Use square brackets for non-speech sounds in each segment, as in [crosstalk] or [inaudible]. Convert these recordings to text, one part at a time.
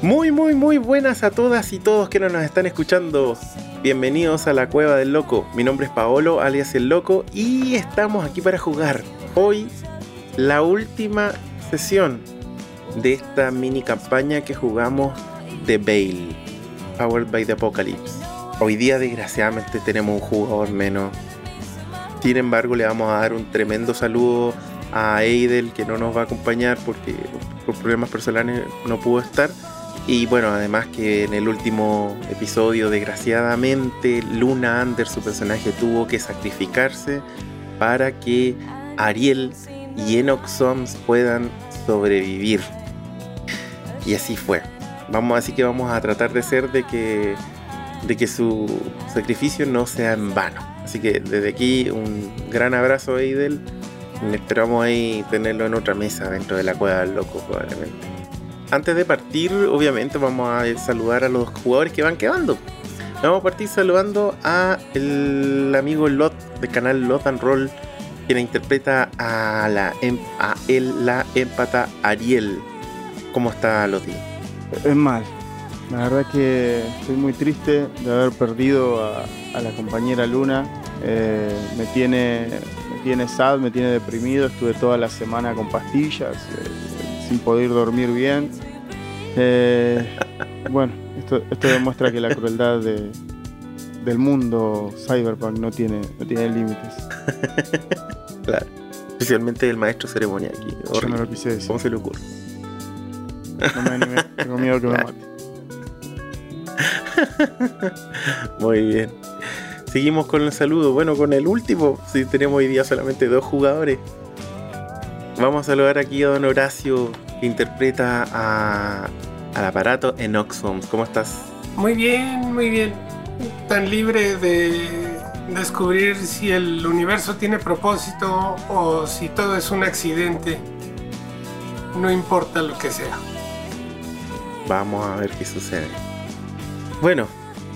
Muy, muy, muy buenas a todas y todos que nos están escuchando. Bienvenidos a la Cueva del Loco. Mi nombre es Paolo, alias El Loco, y estamos aquí para jugar. Hoy, la última sesión de esta mini campaña que jugamos de Bale, Powered by the Apocalypse. Hoy día, desgraciadamente, tenemos un jugador menos. Sin embargo, le vamos a dar un tremendo saludo a Eidel que no nos va a acompañar porque por problemas personales no pudo estar. Y bueno, además que en el último episodio, desgraciadamente, Luna Under, su personaje, tuvo que sacrificarse para que Ariel y Enoch Soms puedan sobrevivir. Y así fue. Vamos, así que vamos a tratar de ser de que, de que su sacrificio no sea en vano. Así que desde aquí un gran abrazo Eidel Esperamos ahí tenerlo en otra mesa dentro de la cueva del loco probablemente. Antes de partir, obviamente vamos a saludar a los jugadores que van quedando. Vamos a partir saludando a el amigo Lot del canal Lot and Roll, quien interpreta a la em, a él, la empata Ariel. ¿Cómo está Loti? Es mal. La verdad que estoy muy triste de haber perdido a, la compañera Luna. Eh, me tiene tiene sad, me tiene deprimido. Estuve toda la semana con pastillas, eh, sin poder dormir bien. Eh, [laughs] bueno, esto, demuestra que la crueldad del mundo cyberpunk no tiene, no tiene límites. [laughs] claro. Especialmente el maestro ceremonia aquí. Yo no lo quise decir. ¿Cómo se le ocurre? No me animé, tengo miedo que me [laughs] mate. Muy bien. Seguimos con el saludo. Bueno, con el último, si tenemos hoy día solamente dos jugadores. Vamos a saludar aquí a don Horacio, que interpreta a, al aparato en Oxfam. ¿Cómo estás? Muy bien, muy bien. Tan libre de descubrir si el universo tiene propósito o si todo es un accidente. No importa lo que sea. Vamos a ver qué sucede. Bueno,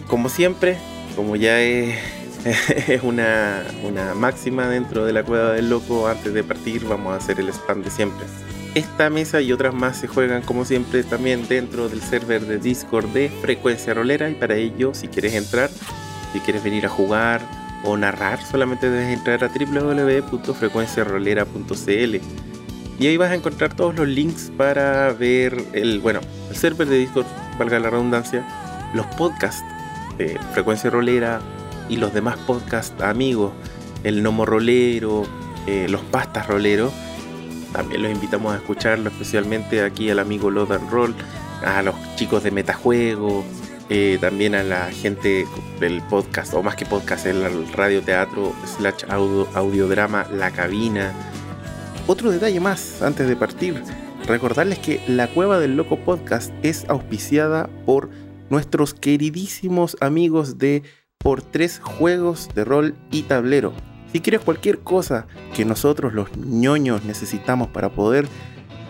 como siempre, como ya es, [laughs] una, máxima dentro de la cueva del loco, antes de partir vamos a hacer el spam de siempre. Esta mesa y otras más se juegan como siempre también dentro del server de Discord de Frecuencia Rolera. Y para ello si quieres entrar, si quieres venir a jugar o narrar, solamente debes entrar a www.frecuenciarolera.cl y ahí vas a encontrar todos los links para ver el, bueno, el server de Discord, valga la redundancia, los podcasts Frecuencia Rolera y los demás podcast amigos, el Nomo Rolero, eh, los Pastas Roleros. También los invitamos a escucharlo, especialmente aquí al amigo Lodan Roll, a los chicos de Metajuego, eh, también a la gente del podcast, o más que podcast, el radioteatro slash audio, audiodrama La Cabina. Otro detalle más antes de partir, recordarles que la Cueva del Loco Podcast es auspiciada por nuestros queridísimos amigos de Por Tres Juegos de Rol y Tablero. Si quieres cualquier cosa que nosotros los ñoños necesitamos para poder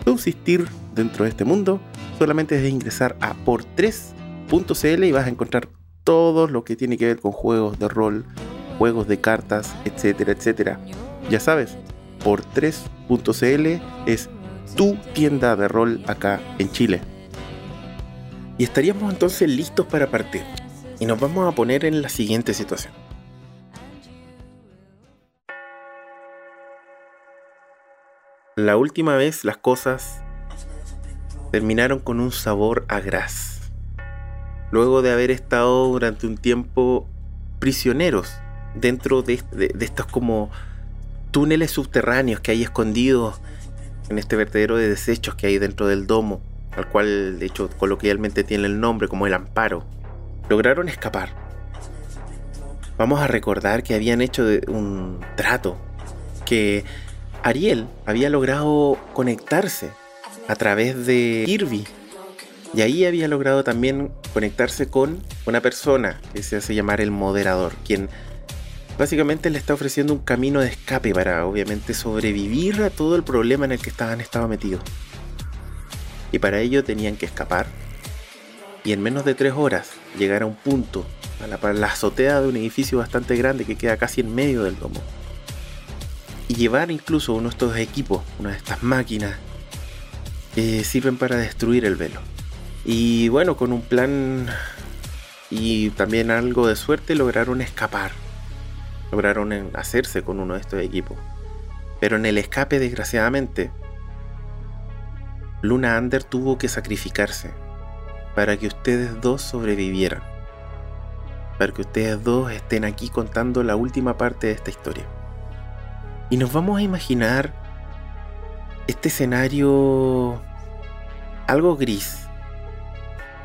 subsistir dentro de este mundo, solamente debes ingresar a por3.cl y vas a encontrar todo lo que tiene que ver con juegos de rol, juegos de cartas, etcétera, etcétera. Ya sabes, por3.cl es tu tienda de rol acá en Chile. Y estaríamos entonces listos para partir. Y nos vamos a poner en la siguiente situación. La última vez las cosas terminaron con un sabor a gras. Luego de haber estado durante un tiempo prisioneros dentro de, de estos como túneles subterráneos que hay escondidos en este vertedero de desechos que hay dentro del domo al cual de hecho coloquialmente tiene el nombre como el amparo, lograron escapar. Vamos a recordar que habían hecho un trato, que Ariel había logrado conectarse a través de Kirby. Y ahí había logrado también conectarse con una persona que se hace llamar el moderador, quien básicamente le está ofreciendo un camino de escape para obviamente sobrevivir a todo el problema en el que estaban estado metidos y para ello tenían que escapar y en menos de tres horas llegar a un punto, a la, azotea de un edificio bastante grande que queda casi en medio del domo. Y llevar incluso uno de estos equipos, una de estas máquinas, eh, sirven para destruir el velo. Y bueno, con un plan y también algo de suerte lograron escapar. Lograron hacerse con uno de estos equipos. Pero en el escape, desgraciadamente, Luna Under tuvo que sacrificarse para que ustedes dos sobrevivieran. Para que ustedes dos estén aquí contando la última parte de esta historia. Y nos vamos a imaginar este escenario algo gris,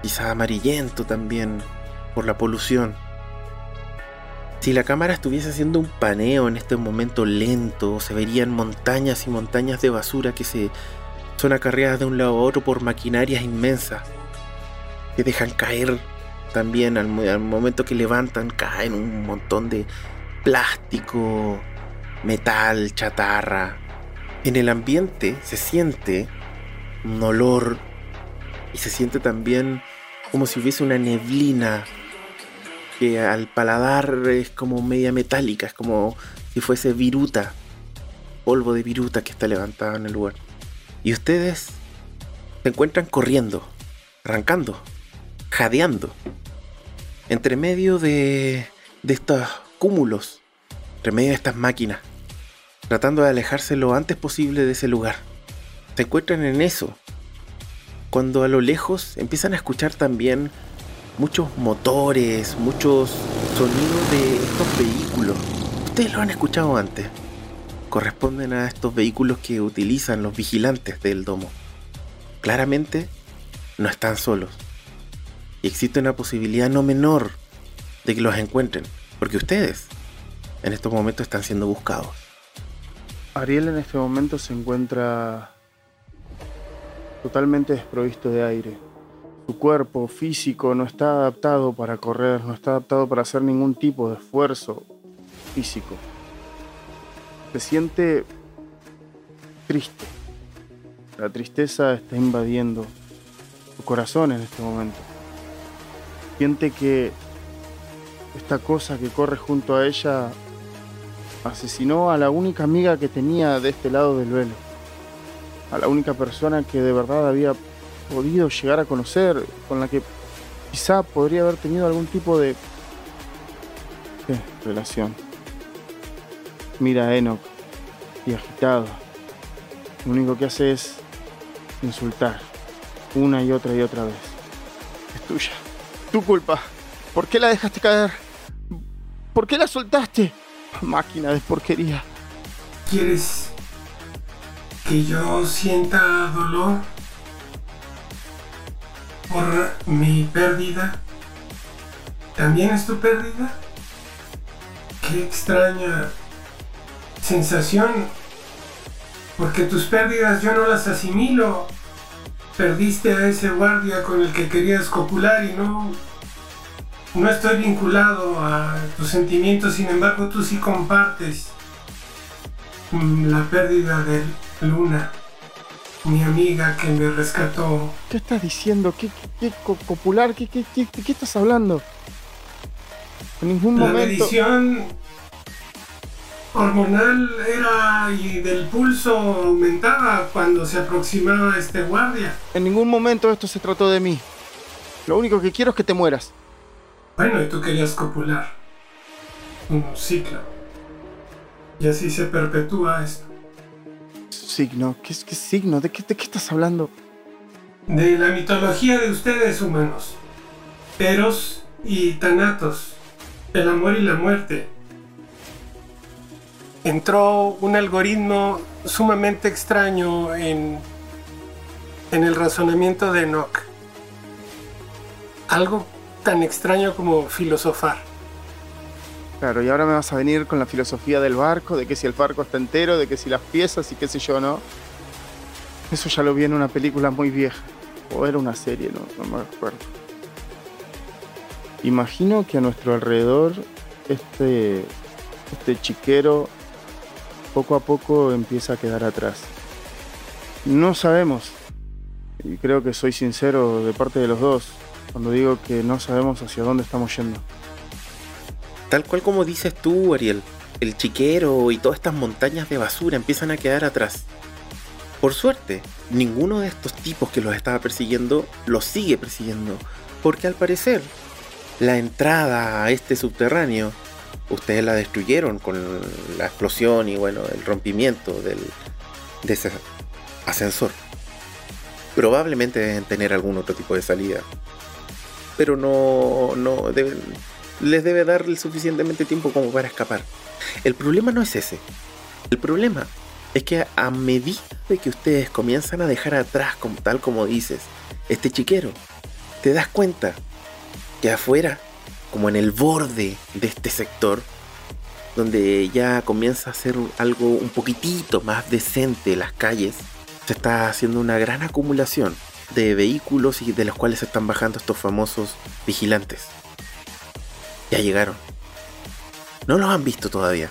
quizá amarillento también por la polución. Si la cámara estuviese haciendo un paneo en este momento lento, se verían montañas y montañas de basura que se son acarreadas de un lado a otro por maquinarias inmensas que dejan caer también al, momento que levantan caen un montón de plástico, metal, chatarra. En el ambiente se siente un olor y se siente también como si hubiese una neblina que al paladar es como media metálica, es como si fuese viruta, polvo de viruta que está levantado en el lugar. Y ustedes se encuentran corriendo, arrancando, jadeando, entre medio de, de estos cúmulos, entre medio de estas máquinas, tratando de alejarse lo antes posible de ese lugar. Se encuentran en eso, cuando a lo lejos empiezan a escuchar también muchos motores, muchos sonidos de estos vehículos. Ustedes lo han escuchado antes. Corresponden a estos vehículos que utilizan los vigilantes del domo. Claramente no están solos. Y existe una posibilidad no menor de que los encuentren. Porque ustedes en estos momentos están siendo buscados. Ariel en este momento se encuentra totalmente desprovisto de aire. Su cuerpo físico no está adaptado para correr, no está adaptado para hacer ningún tipo de esfuerzo físico. Se siente triste. La tristeza está invadiendo su corazón en este momento. Siente que esta cosa que corre junto a ella asesinó a la única amiga que tenía de este lado del velo a la única persona que de verdad había podido llegar a conocer, con la que quizá podría haber tenido algún tipo de, relación. Mira a Enoch y agitado. Lo único que hace es insultar una y otra y otra vez. Es tuya. Tu culpa. ¿Por qué la dejaste caer? ¿Por qué la soltaste? Máquina de porquería. ¿Quieres que yo sienta dolor por mi pérdida. ¿También es tu pérdida? Qué extraña sensación, porque tus pérdidas yo no las asimilo. Perdiste a ese guardia con el que querías copular y no, no estoy vinculado a tus sentimientos, sin embargo tú sí compartes la pérdida de Luna, mi amiga que me rescató. ¿Qué estás diciendo? ¿Qué, qué, popular? ¿Qué, qué, qué, qué estás hablando? En ningún la momento. medición hormonal era y del pulso aumentaba cuando se aproximaba este guardia. En ningún momento esto se trató de mí. Lo único que quiero es que te mueras. Bueno, y tú querías copular. Un ciclo. Y así se perpetúa esto signo? ¿Qué, qué signo? ¿De qué, ¿De qué estás hablando? De la mitología de ustedes humanos. Eros y Thanatos. El amor y la muerte. Entró un algoritmo sumamente extraño en, en el razonamiento de Enoch. Algo tan extraño como filosofar. Claro, y ahora me vas a venir con la filosofía del barco, de que si el barco está entero, de que si las piezas y qué sé yo, ¿no? Eso ya lo vi en una película muy vieja. O era una serie, no, no me acuerdo. Imagino que a nuestro alrededor este, este chiquero poco a poco empieza a quedar atrás. No sabemos, y creo que soy sincero de parte de los dos, cuando digo que no sabemos hacia dónde estamos yendo tal cual como dices tú, Ariel, el chiquero y todas estas montañas de basura empiezan a quedar atrás. Por suerte, ninguno de estos tipos que los estaba persiguiendo los sigue persiguiendo, porque al parecer la entrada a este subterráneo ustedes la destruyeron con la explosión y bueno, el rompimiento del, de ese ascensor. Probablemente deben tener algún otro tipo de salida. Pero no, no les debe dar suficientemente tiempo como para escapar. El problema no es ese. El problema es que a medida de que ustedes comienzan a dejar atrás, como, tal como dices, este chiquero, te das cuenta que afuera, como en el borde de este sector, donde ya comienza a ser algo un poquitito más decente las calles, se está haciendo una gran acumulación de vehículos y de los cuales se están bajando estos famosos vigilantes. Ya llegaron. No los han visto todavía,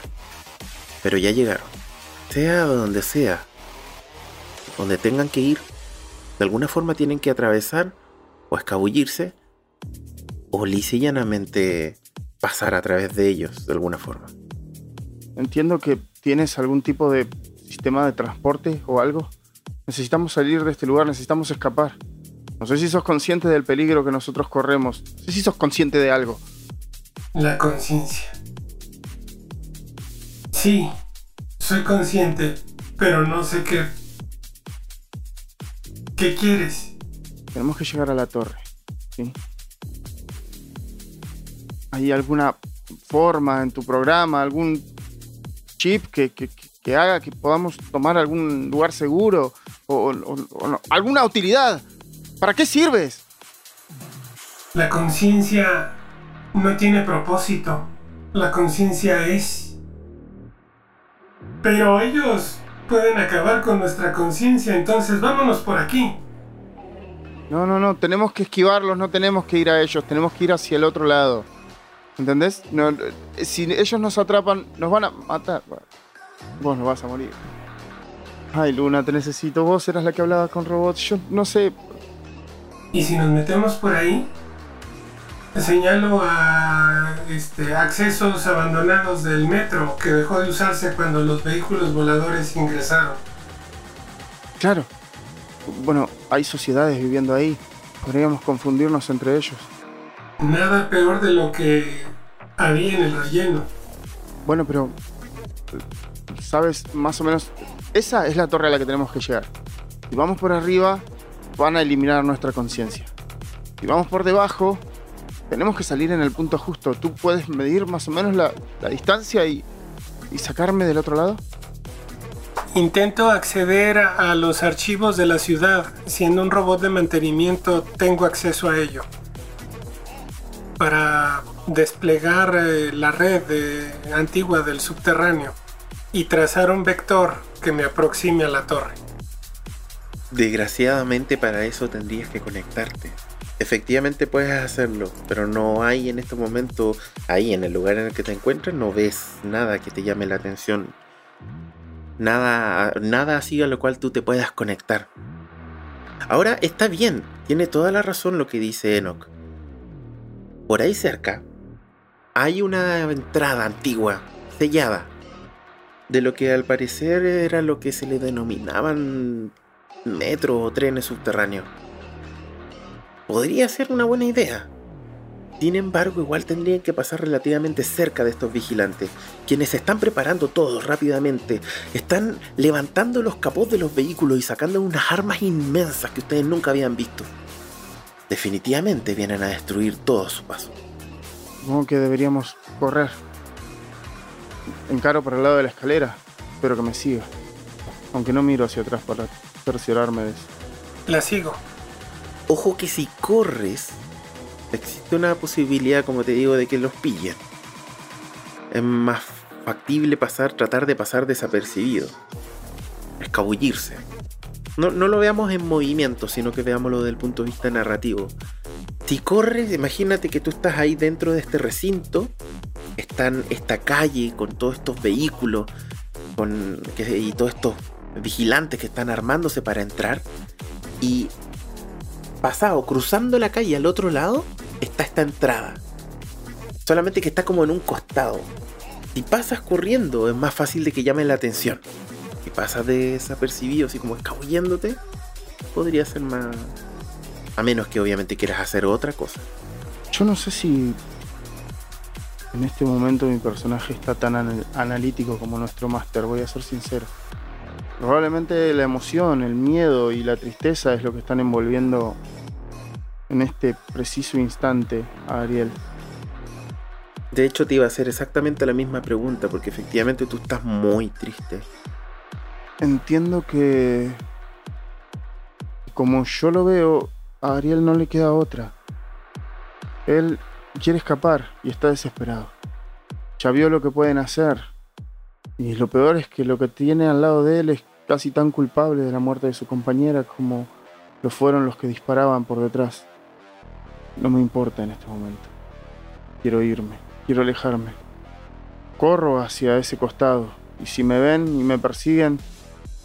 pero ya llegaron sea donde sea, donde tengan que ir, de alguna forma tienen que atravesar o escabullirse o llanamente pasar a través de ellos de alguna forma. Entiendo que tienes algún tipo de sistema de transporte o algo. Necesitamos salir de este lugar, necesitamos escapar. No sé si sos consciente del peligro que nosotros corremos. No sé si sos consciente de algo. La conciencia. Sí, soy consciente, pero no sé qué. ¿Qué quieres? Tenemos que llegar a la torre. ¿sí? ¿Hay alguna forma en tu programa, algún chip que, haga que podamos tomar algún lugar seguro o, alguna utilidad? ¿Para qué sirves? La conciencia no tiene propósito. La conciencia es pero ellos pueden acabar con nuestra conciencia, entonces vámonos por aquí. No, no, no, tenemos que esquivarlos, no tenemos que ir a ellos, tenemos que ir hacia el otro lado. ¿Entendés? No, si ellos nos atrapan, nos van a matar. Vos no vas a morir. Ay, Luna, te necesito. Vos eras la que hablaba con robots. Yo no sé. ¿Y si nos metemos por ahí? Señalo a este, accesos abandonados del metro que dejó de usarse cuando los vehículos voladores ingresaron. Claro. Bueno, hay sociedades viviendo ahí. Podríamos confundirnos entre ellos. Nada peor de lo que había en el relleno. Bueno, pero... ¿Sabes? Más o menos... Esa es la torre a la que tenemos que llegar. Si vamos por arriba, van a eliminar nuestra conciencia. Si vamos por debajo, tenemos que salir en el punto justo. ¿Tú puedes medir más o menos la, distancia y, y sacarme del otro lado? Intento acceder a los archivos de la ciudad. Siendo un robot de mantenimiento, tengo acceso a ello. Para desplegar eh, la red antigua del subterráneo y trazar un vector que me aproxime a la torre. Desgraciadamente para eso tendrías que conectarte efectivamente puedes hacerlo, pero no hay en este momento, ahí en el lugar en el que te encuentras, no ves nada que te llame la atención. Nada, nada así a lo cual tú te puedas conectar. Ahora está bien, tiene toda la razón lo que dice Enoch. Por ahí cerca hay una entrada antigua, sellada, de lo que al parecer era lo que se le denominaban metro o trenes subterráneos podría ser una buena idea. Sin embargo, igual tendrían que pasar relativamente cerca de estos vigilantes, quienes se están preparando todos rápidamente, están levantando los capós de los vehículos y sacando unas armas inmensas que ustedes nunca habían visto. Definitivamente vienen a destruir todo su paso. Supongo que deberíamos correr. Encaro por el lado de la escalera. Espero que me siga. Aunque no miro hacia atrás para cerciorarme de eso. La sigo. Ojo que si corres, existe una posibilidad, como te digo, de que los pillen. Es más factible pasar, tratar de pasar desapercibido. Escabullirse. No, no lo veamos en movimiento, sino que veámoslo desde el punto de vista narrativo. Si corres, imagínate que tú estás ahí dentro de este recinto, están esta calle con todos estos vehículos con, y todos estos vigilantes que están armándose para entrar. Y pasado, cruzando la calle al otro lado, está esta entrada. Solamente que está como en un costado. Si pasas corriendo es más fácil de que llame la atención. Y pasas desapercibido, así como escabulléndote, podría ser más... A menos que obviamente quieras hacer otra cosa. Yo no sé si en este momento mi personaje está tan anal- analítico como nuestro máster, voy a ser sincero. Probablemente la emoción, el miedo y la tristeza es lo que están envolviendo en este preciso instante a Ariel. De hecho, te iba a hacer exactamente la misma pregunta, porque efectivamente tú estás muy triste. Entiendo que, como yo lo veo, a Ariel no le queda otra. Él quiere escapar y está desesperado. Ya vio lo que pueden hacer. Y lo peor es que lo que tiene al lado de él es casi tan culpable de la muerte de su compañera como lo fueron los que disparaban por detrás. No me importa en este momento. Quiero irme, quiero alejarme. Corro hacia ese costado y si me ven y me persiguen,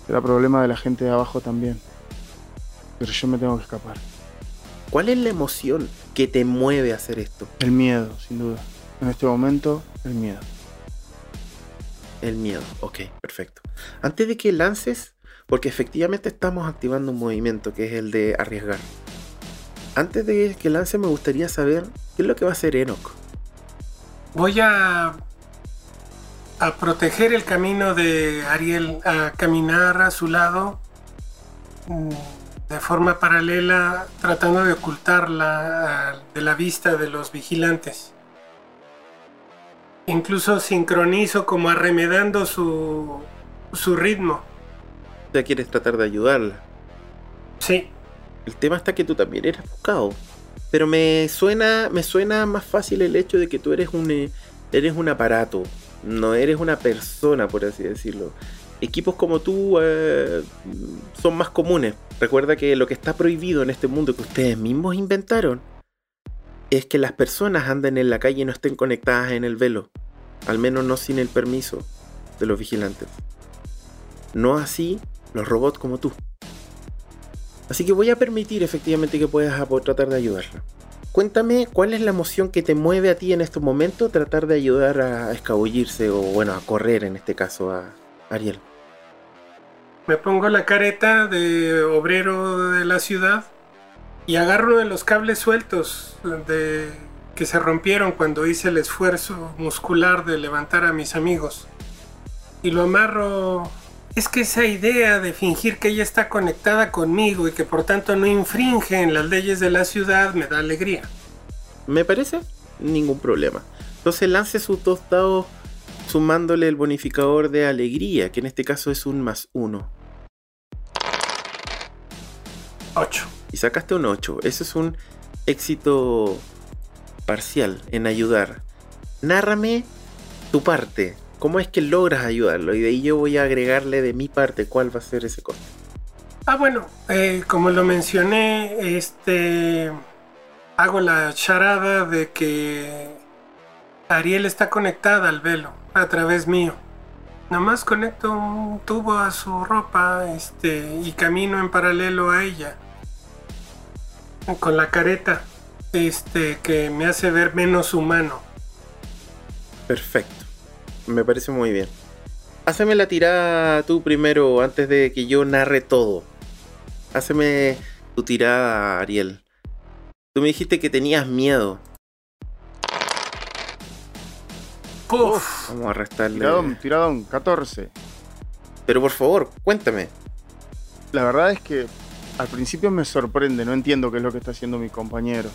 será problema de la gente de abajo también. Pero yo me tengo que escapar. ¿Cuál es la emoción que te mueve a hacer esto? El miedo, sin duda. En este momento, el miedo. El miedo. Ok, perfecto. Antes de que lances, porque efectivamente estamos activando un movimiento que es el de arriesgar. Antes de que lance me gustaría saber qué es lo que va a hacer Enoch. Voy a, a proteger el camino de Ariel, a caminar a su lado mm, de forma paralela, tratando de ocultarla de la vista de los vigilantes. Incluso sincronizo como arremedando su, su ritmo. Ya quieres tratar de ayudarla. Sí, El tema está que tú también eres buscado. Pero me suena, me suena más fácil el hecho de que tú eres un, eh, eres un aparato. No eres una persona, por así decirlo. Equipos como tú eh, son más comunes. Recuerda que lo que está prohibido en este mundo que ustedes mismos inventaron es que las personas anden en la calle y no estén conectadas en el velo. Al menos no sin el permiso de los vigilantes. No así los robots como tú. Así que voy a permitir efectivamente que puedas tratar de ayudarla. Cuéntame cuál es la emoción que te mueve a ti en estos momentos tratar de ayudar a escabullirse o bueno, a correr en este caso a Ariel. me pongo la careta de obrero de la ciudad y agarro de los cables sueltos de, que se rompieron cuando hice el esfuerzo muscular de levantar a mis amigos. Y lo amarro. Es que esa idea de fingir que ella está conectada conmigo y que por tanto no infringe en las leyes de la ciudad me da alegría. ¿Me parece? Ningún problema. Entonces lance sus dos dados sumándole el bonificador de alegría, que en este caso es un más uno. 8. y sacaste un 8. Eso es un éxito parcial en ayudar. Nárrame tu parte. ¿Cómo es que logras ayudarlo? Y de ahí yo voy a agregarle de mi parte cuál va a ser ese coste. Ah, bueno, eh, como lo mencioné, este hago la charada de que Ariel está conectada al velo a través mío. Nomás conecto un tubo a su ropa, este, y camino en paralelo a ella. Con la careta, este, que me hace ver menos humano. Perfecto. Me parece muy bien. Háceme la tirada tú primero antes de que yo narre todo. Háceme tu tirada, Ariel. Tú me dijiste que tenías miedo. Vamos a restarle. Tiradón, tiradón, 14. Pero por favor, cuéntame. La verdad es que al principio me sorprende, no entiendo qué es lo que está haciendo mi compañero.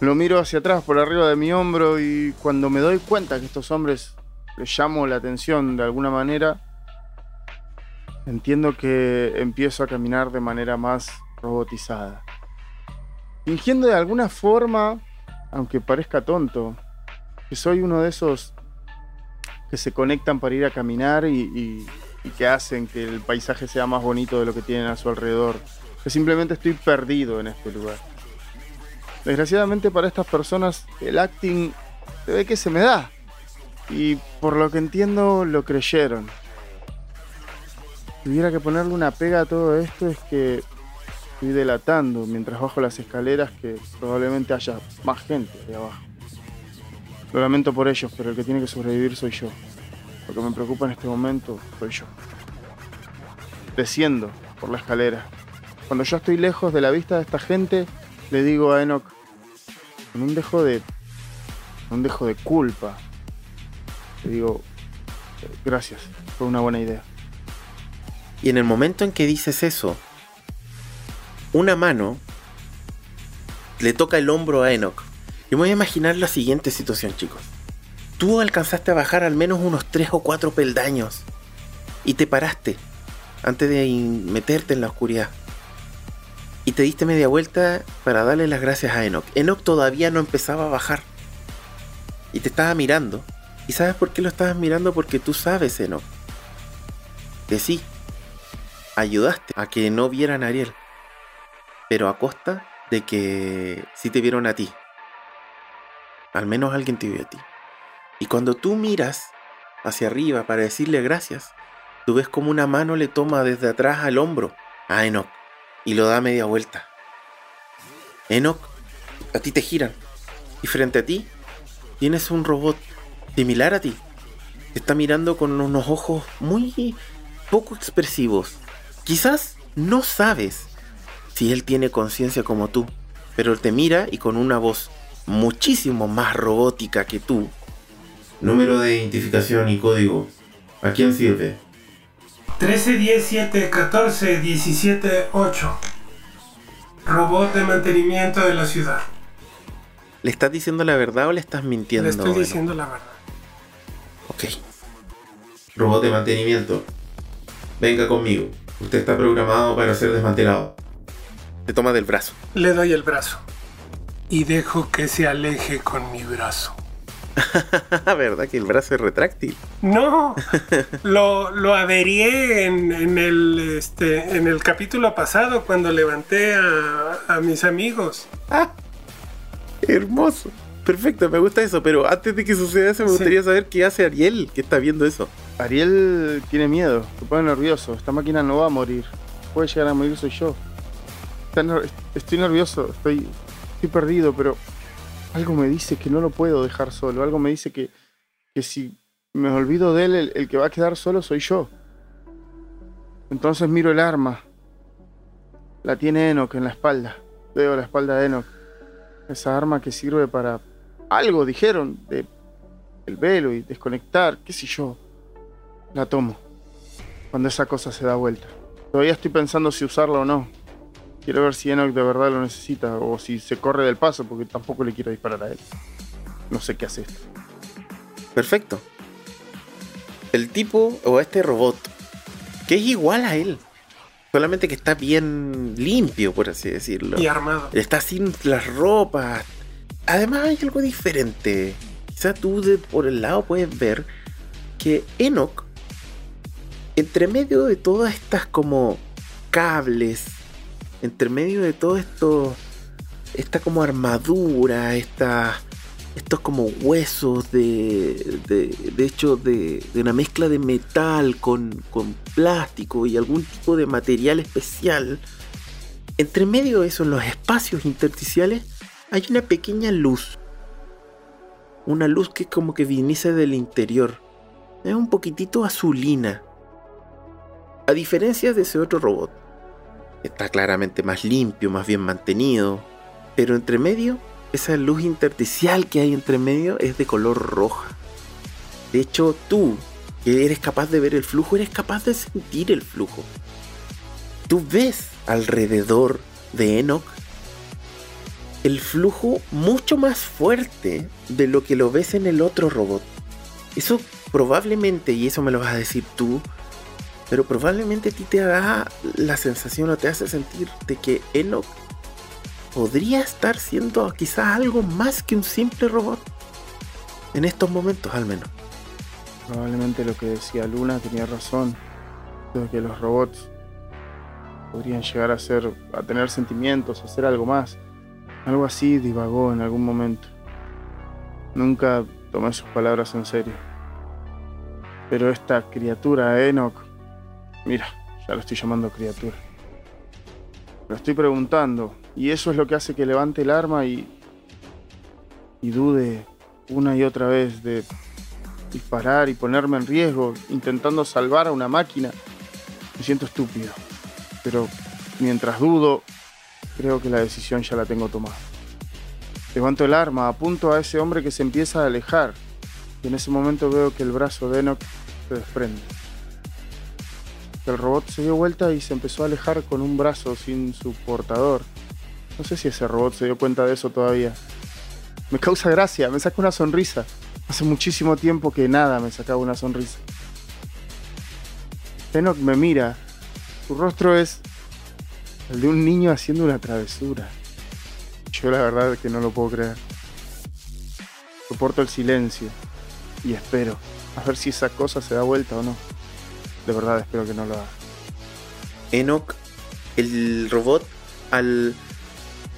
Lo miro hacia atrás por arriba de mi hombro y cuando me doy cuenta que estos hombres les llamo la atención de alguna manera, entiendo que empiezo a caminar de manera más robotizada. Fingiendo de alguna forma, aunque parezca tonto, que soy uno de esos que se conectan para ir a caminar y que hacen que el paisaje sea más bonito de lo que tienen a su alrededor. Que simplemente estoy perdido en este lugar. Desgraciadamente para estas personas el acting se ve que se me da. Y por lo que entiendo lo creyeron. Si tuviera que ponerle una pega a todo esto es que estoy delatando mientras bajo las escaleras que probablemente haya más gente de abajo. Lo lamento por ellos, pero el que tiene que sobrevivir soy yo. Lo que me preocupa en este momento soy yo. desciendo por la escalera. Cuando yo estoy lejos de la vista de esta gente, le digo a Enoch, con un dejo de, un dejo de culpa, le digo, gracias, fue una buena idea. Y en el momento en que dices eso, una mano le toca el hombro a Enoch. Yo me voy a imaginar la siguiente situación, chicos. Tú alcanzaste a bajar al menos unos 3 o 4 peldaños y te paraste antes de meterte en la oscuridad. Y te diste media vuelta para darle las gracias a Enoch. Enoch todavía no empezaba a bajar. Y te estaba mirando. ¿Y sabes por qué lo estabas mirando? Porque tú sabes, Enoch. Que sí, ayudaste a que no vieran a Ariel. Pero a costa de que sí te vieron a ti. Al menos alguien te vio a ti. Y cuando tú miras hacia arriba para decirle gracias, tú ves como una mano le toma desde atrás al hombro a Enoch y lo da media vuelta. Enoch, a ti te giran. Y frente a ti tienes un robot similar a ti. Te está mirando con unos ojos muy poco expresivos. Quizás no sabes si él tiene conciencia como tú, pero él te mira y con una voz muchísimo más robótica que tú. Número de identificación y código. ¿A quién sirve? 13 17 14 17 8. Robot de mantenimiento de la ciudad. ¿Le estás diciendo la verdad o le estás mintiendo? Le estoy diciendo la verdad. Ok. Robot de mantenimiento. Venga conmigo. Usted está programado para ser desmantelado. Te toma del brazo. Le doy el brazo. Y dejo que se aleje con mi brazo. [laughs] ¿Verdad que el brazo es retráctil? No, [laughs] lo, lo averié en, en el, este, en el capítulo pasado cuando levanté a, a mis amigos. ¡Ah! Hermoso. Perfecto, me gusta eso, pero antes de que suceda eso me Sí. gustaría saber qué hace Ariel, que está viendo eso. Ariel tiene miedo, se pone nervioso. Esta máquina no va a morir. Puede llegar a morir soy yo. Estoy nervioso, estoy, estoy perdido, pero algo me dice que no lo puedo dejar solo. Algo me dice que, que si me olvido de él, el, el que va a quedar solo soy yo. Entonces miro el arma. La tiene Enoch en la espalda. Veo la espalda de Enoch. Esa arma que sirve para algo, dijeron, de el velo y desconectar, qué sé yo. La tomo. Cuando esa cosa se da vuelta. Todavía estoy pensando si usarla o no. Quiero ver si Enoch de verdad lo necesita o si se corre del paso porque tampoco le quiero disparar a él. No sé qué hace esto. Perfecto. El tipo o este robot, que es igual a él, solamente que está bien limpio, por así decirlo. Y armado. Está sin las ropas. Además hay algo diferente. Quizá tú de por el lado puedes ver que Enoch, entre medio de todas estas como cables, entre medio de todo esto, esta como armadura, esta, estos como huesos de, de, de hecho de, de una mezcla de metal con, con plástico y algún tipo de material especial, entre medio de eso, en los espacios intersticiales, hay una pequeña luz. Una luz que como que viniese del interior. Es un poquitito azulina. A diferencia de ese otro robot. Está claramente más limpio, más bien mantenido. Pero entre medio, esa luz intersticial que hay entre medio es de color roja. De hecho, tú, que eres capaz de ver el flujo, eres capaz de sentir el flujo. Tú ves alrededor de Enoch el flujo mucho más fuerte de lo que lo ves en el otro robot. Eso probablemente, y eso me lo vas a decir tú, pero probablemente a ti te da la sensación o te hace sentir de que Enoch podría estar siendo quizás algo más que un simple robot. En estos momentos al menos. Probablemente lo que decía Luna tenía razón. De que los robots podrían llegar a ser, a tener sentimientos, a hacer algo más. Algo así divagó en algún momento. Nunca tomé sus palabras en serio. Pero esta criatura, Enoch, mira, ya lo estoy llamando criatura. Lo estoy preguntando, y eso es lo que hace que levante el arma y. y dude una y otra vez de disparar y ponerme en riesgo, intentando salvar a una máquina Me siento estúpido. Pero mientras dudo, creo que la decisión ya la tengo tomada. Levanto el arma, apunto a ese hombre que se empieza a alejar. Y en ese momento veo que el brazo de Enoch se desprende. El robot se dio vuelta y se empezó a alejar con un brazo sin su portador. No sé si ese robot se dio cuenta de eso todavía. Me causa gracia, me saca una sonrisa. Hace muchísimo tiempo que nada me sacaba una sonrisa. Enoch me mira. Su rostro es el de un niño haciendo una travesura. Yo la verdad que no lo puedo creer. Soporto el silencio y espero a ver si esa cosa se da vuelta o no. De verdad espero que no lo haga. Enoch, el robot, al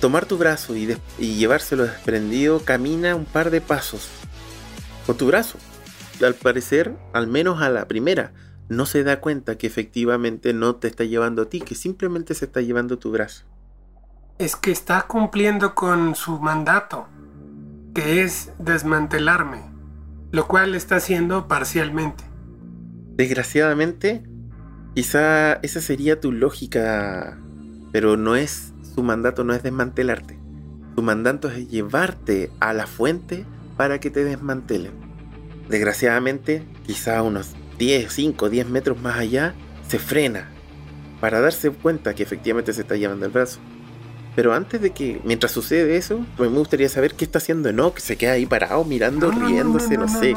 tomar tu brazo y, y, llevárselo desprendido, camina un par de pasos con tu brazo. Al parecer, al menos a la primera, no se da cuenta que efectivamente no te está llevando a ti, que simplemente se está llevando tu brazo. Es que está cumpliendo con su mandato, que es desmantelarme, lo cual está haciendo parcialmente. Desgraciadamente, quizá esa sería tu lógica, pero no es, su mandato no es desmantelarte. Su mandato es llevarte a la fuente para que te desmantelen. Desgraciadamente, quizá unos 10, 5, 10 metros más allá, se frena para darse cuenta que efectivamente se está llevando el brazo. Pero antes de que, mientras sucede eso, pues me gustaría saber qué está haciendo Enoch. Se queda ahí parado mirando, riéndose, no, sé.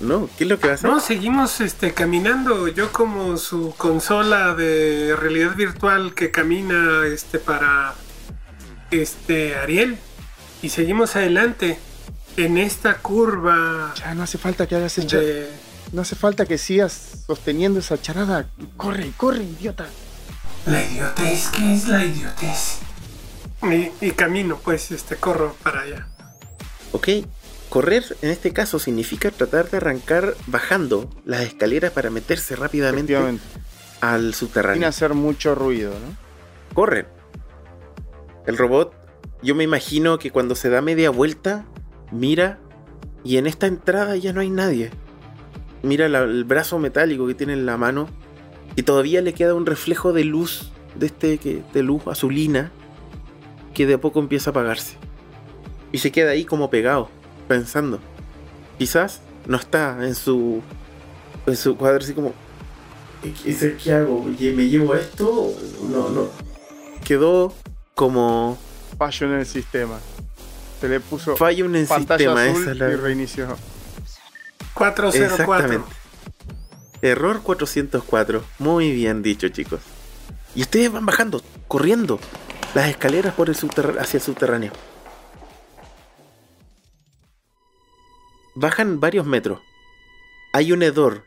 No, ¿qué es lo que va a hacer? No, seguimos este, caminando. Yo como su consola de realidad virtual que camina este, para este, Ariel. Y seguimos adelante en esta curva. Ya no hace falta que hagas el No hace falta que sigas sosteniendo esa charada. Corre, corre, idiota. La idiotez, ¿qué es la idiotez? Y, y camino, pues, este, corro para allá. Ok, Correr en este caso significa tratar de arrancar bajando las escaleras para meterse rápidamente al subterráneo. Sin hacer mucho ruido, ¿no? Corren. El robot, yo me imagino que cuando se da media vuelta, mira y en esta entrada ya no hay nadie. Mira el brazo metálico que tiene en la mano y todavía le queda un reflejo de luz, de, este, de luz azulina, que de a poco empieza a apagarse. Y se queda ahí como pegado pensando. Quizás no está en su en su cuadro así como ¿qué, qué hago? ¿Me llevo esto? No, no. Quedó como fallo en el sistema. Se le puso fallo en el sistema esa la... y reinició. 404. Exactamente. Error 404. Muy bien dicho, chicos. Y ustedes van bajando, corriendo las escaleras por hacia el subterráneo. Bajan varios metros. Hay un hedor.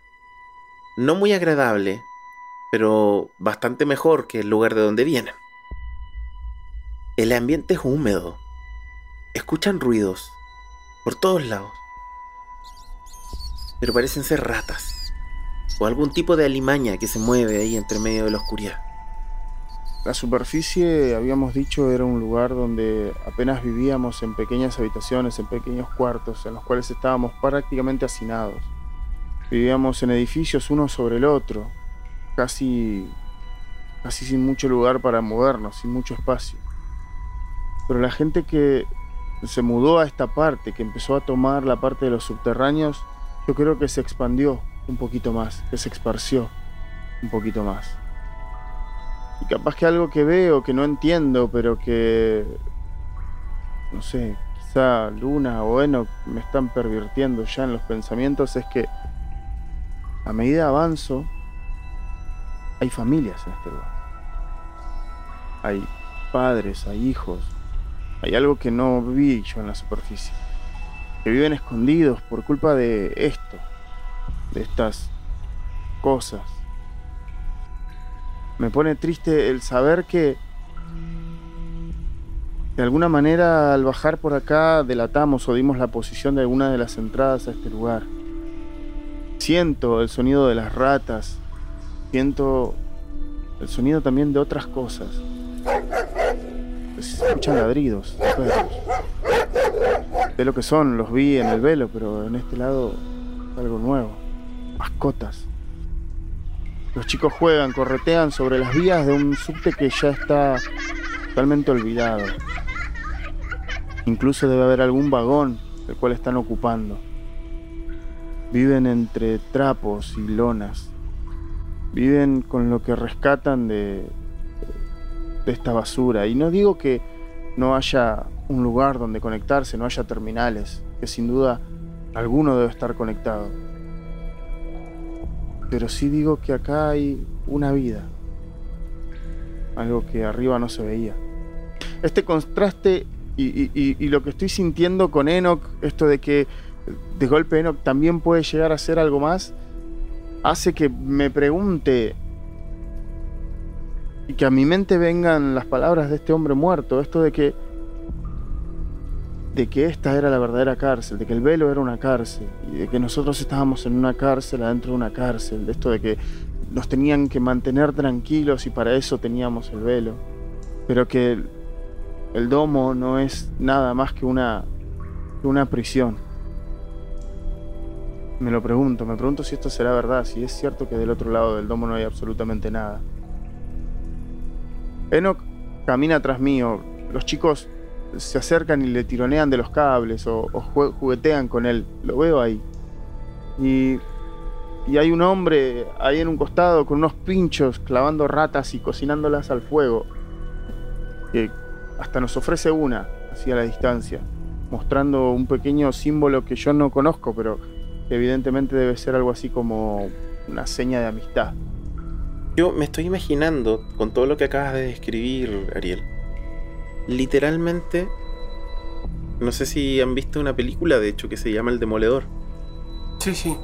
No muy agradable, pero bastante mejor que el lugar de donde vienen. El ambiente es húmedo. Escuchan ruidos por todos lados. Pero parecen ser ratas. O algún tipo de alimaña que se mueve ahí entre medio de la oscuridad. La superficie, habíamos dicho, era un lugar donde apenas vivíamos en pequeñas habitaciones, en pequeños cuartos, en los cuales estábamos prácticamente hacinados. Vivíamos en edificios uno sobre el otro, casi, casi sin mucho lugar para movernos, sin mucho espacio. Pero la gente que se mudó a esta parte, que empezó a tomar la parte de los subterráneos, yo creo que se expandió un poquito más, que se esparció un poquito más. Y capaz que algo que veo, que no entiendo, pero que. No sé, quizá Luna o Eno me están pervirtiendo ya en los pensamientos, es que a medida avanzo, hay familias en este lugar. Hay padres, hay hijos. Hay algo que no vi yo en la superficie. Que viven escondidos por culpa de esto, de estas cosas me pone triste el saber que de alguna manera al bajar por acá delatamos o dimos la posición de alguna de las entradas a este lugar. Siento el sonido de las ratas, siento el sonido también de otras cosas. Se escuchan ladridos de perros. De lo que son, los vi en el velo, pero en este lado algo nuevo. Mascotas. Los chicos juegan, corretean sobre las vías de un subte que ya está totalmente olvidado. Incluso debe haber algún vagón el cual están ocupando. Viven entre trapos y lonas. Viven con lo que rescatan de, de esta basura. Y no digo que no haya un lugar donde conectarse, no haya terminales, que sin duda alguno debe estar conectado. Pero sí digo que acá hay una vida. Algo que arriba no se veía. Este contraste y, lo que estoy sintiendo con Enoch, esto de que de golpe Enoch también puede llegar a ser algo más, hace que me pregunte y que a mi mente vengan las palabras de este hombre muerto, esto de que de que esta era la verdadera cárcel, de que el velo era una cárcel y de que nosotros estábamos en una cárcel adentro de una cárcel, de esto de que nos tenían que mantener tranquilos y para eso teníamos el velo, pero que el domo no es nada más que una, una prisión. Me lo pregunto, me pregunto si esto será verdad, si es cierto que del otro lado del domo no hay absolutamente nada. Enoch camina tras mío, los chicos se acercan y le tironean de los cables o, juguetean con él, lo veo ahí. Y, y hay un hombre ahí en un costado con unos pinchos clavando ratas y cocinándolas al fuego. Que hasta nos ofrece una, así a la distancia, mostrando un pequeño símbolo que yo no conozco, pero evidentemente debe ser algo así como una seña de amistad. Yo me estoy imaginando, con todo lo que acabas de describir, Ariel, literalmente, no sé si han visto una película, de hecho, que se llama El Demoledor. Sí, sí.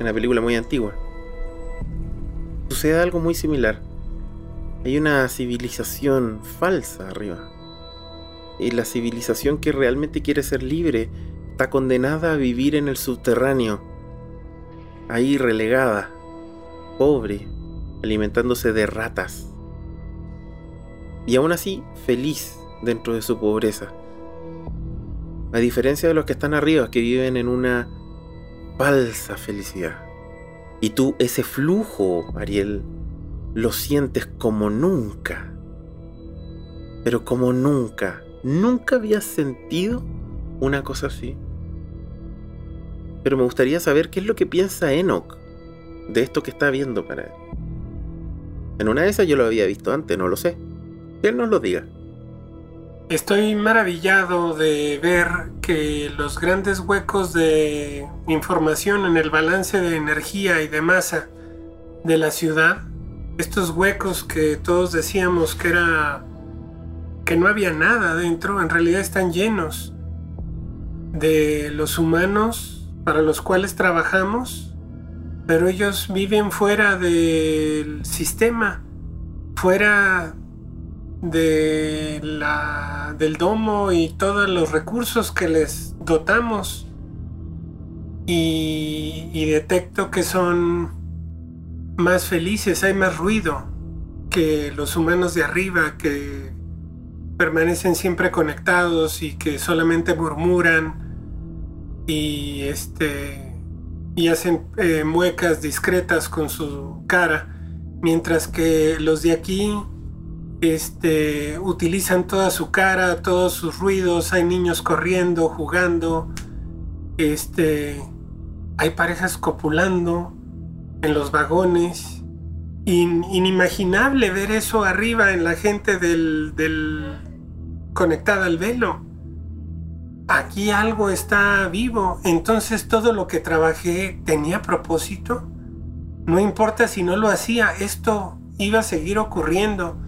Una película muy antigua. Sucede algo muy similar. Hay una civilización falsa arriba. Y la civilización que realmente quiere ser libre está condenada a vivir en el subterráneo. Ahí relegada, pobre, alimentándose de ratas. Y aún así, feliz dentro de su pobreza. A diferencia de los que están arriba, que viven en una falsa felicidad. Y tú, ese flujo, Ariel, lo sientes como nunca. Pero como nunca. Nunca habías sentido una cosa así. Pero me gustaría saber qué es lo que piensa Enoch de esto que está viendo para él. En una de esas yo lo había visto antes, no lo sé. Que él nos lo diga. Estoy maravillado de ver que los grandes huecos de información en el balance de energía y de masa de la ciudad estos huecos que todos decíamos que era que no había nada dentro, en realidad están llenos de los humanos para los cuales trabajamos, pero ellos viven fuera del sistema, fuera del domo y todos los recursos que les dotamos. Y, y detecto que son más felices, hay más ruido que los humanos de arriba que permanecen siempre conectados y que solamente murmuran y este y hacen eh, muecas discretas con su cara, mientras que los de aquí este, utilizan toda su cara, todos sus ruidos, hay niños corriendo, jugando, este, hay parejas copulando, en los vagones. inimaginable ver eso arriba en la gente del, del conectada al velo. Aquí algo está vivo, entonces todo lo que trabajé tenía propósito. No importa si no lo hacía, esto iba a seguir ocurriendo.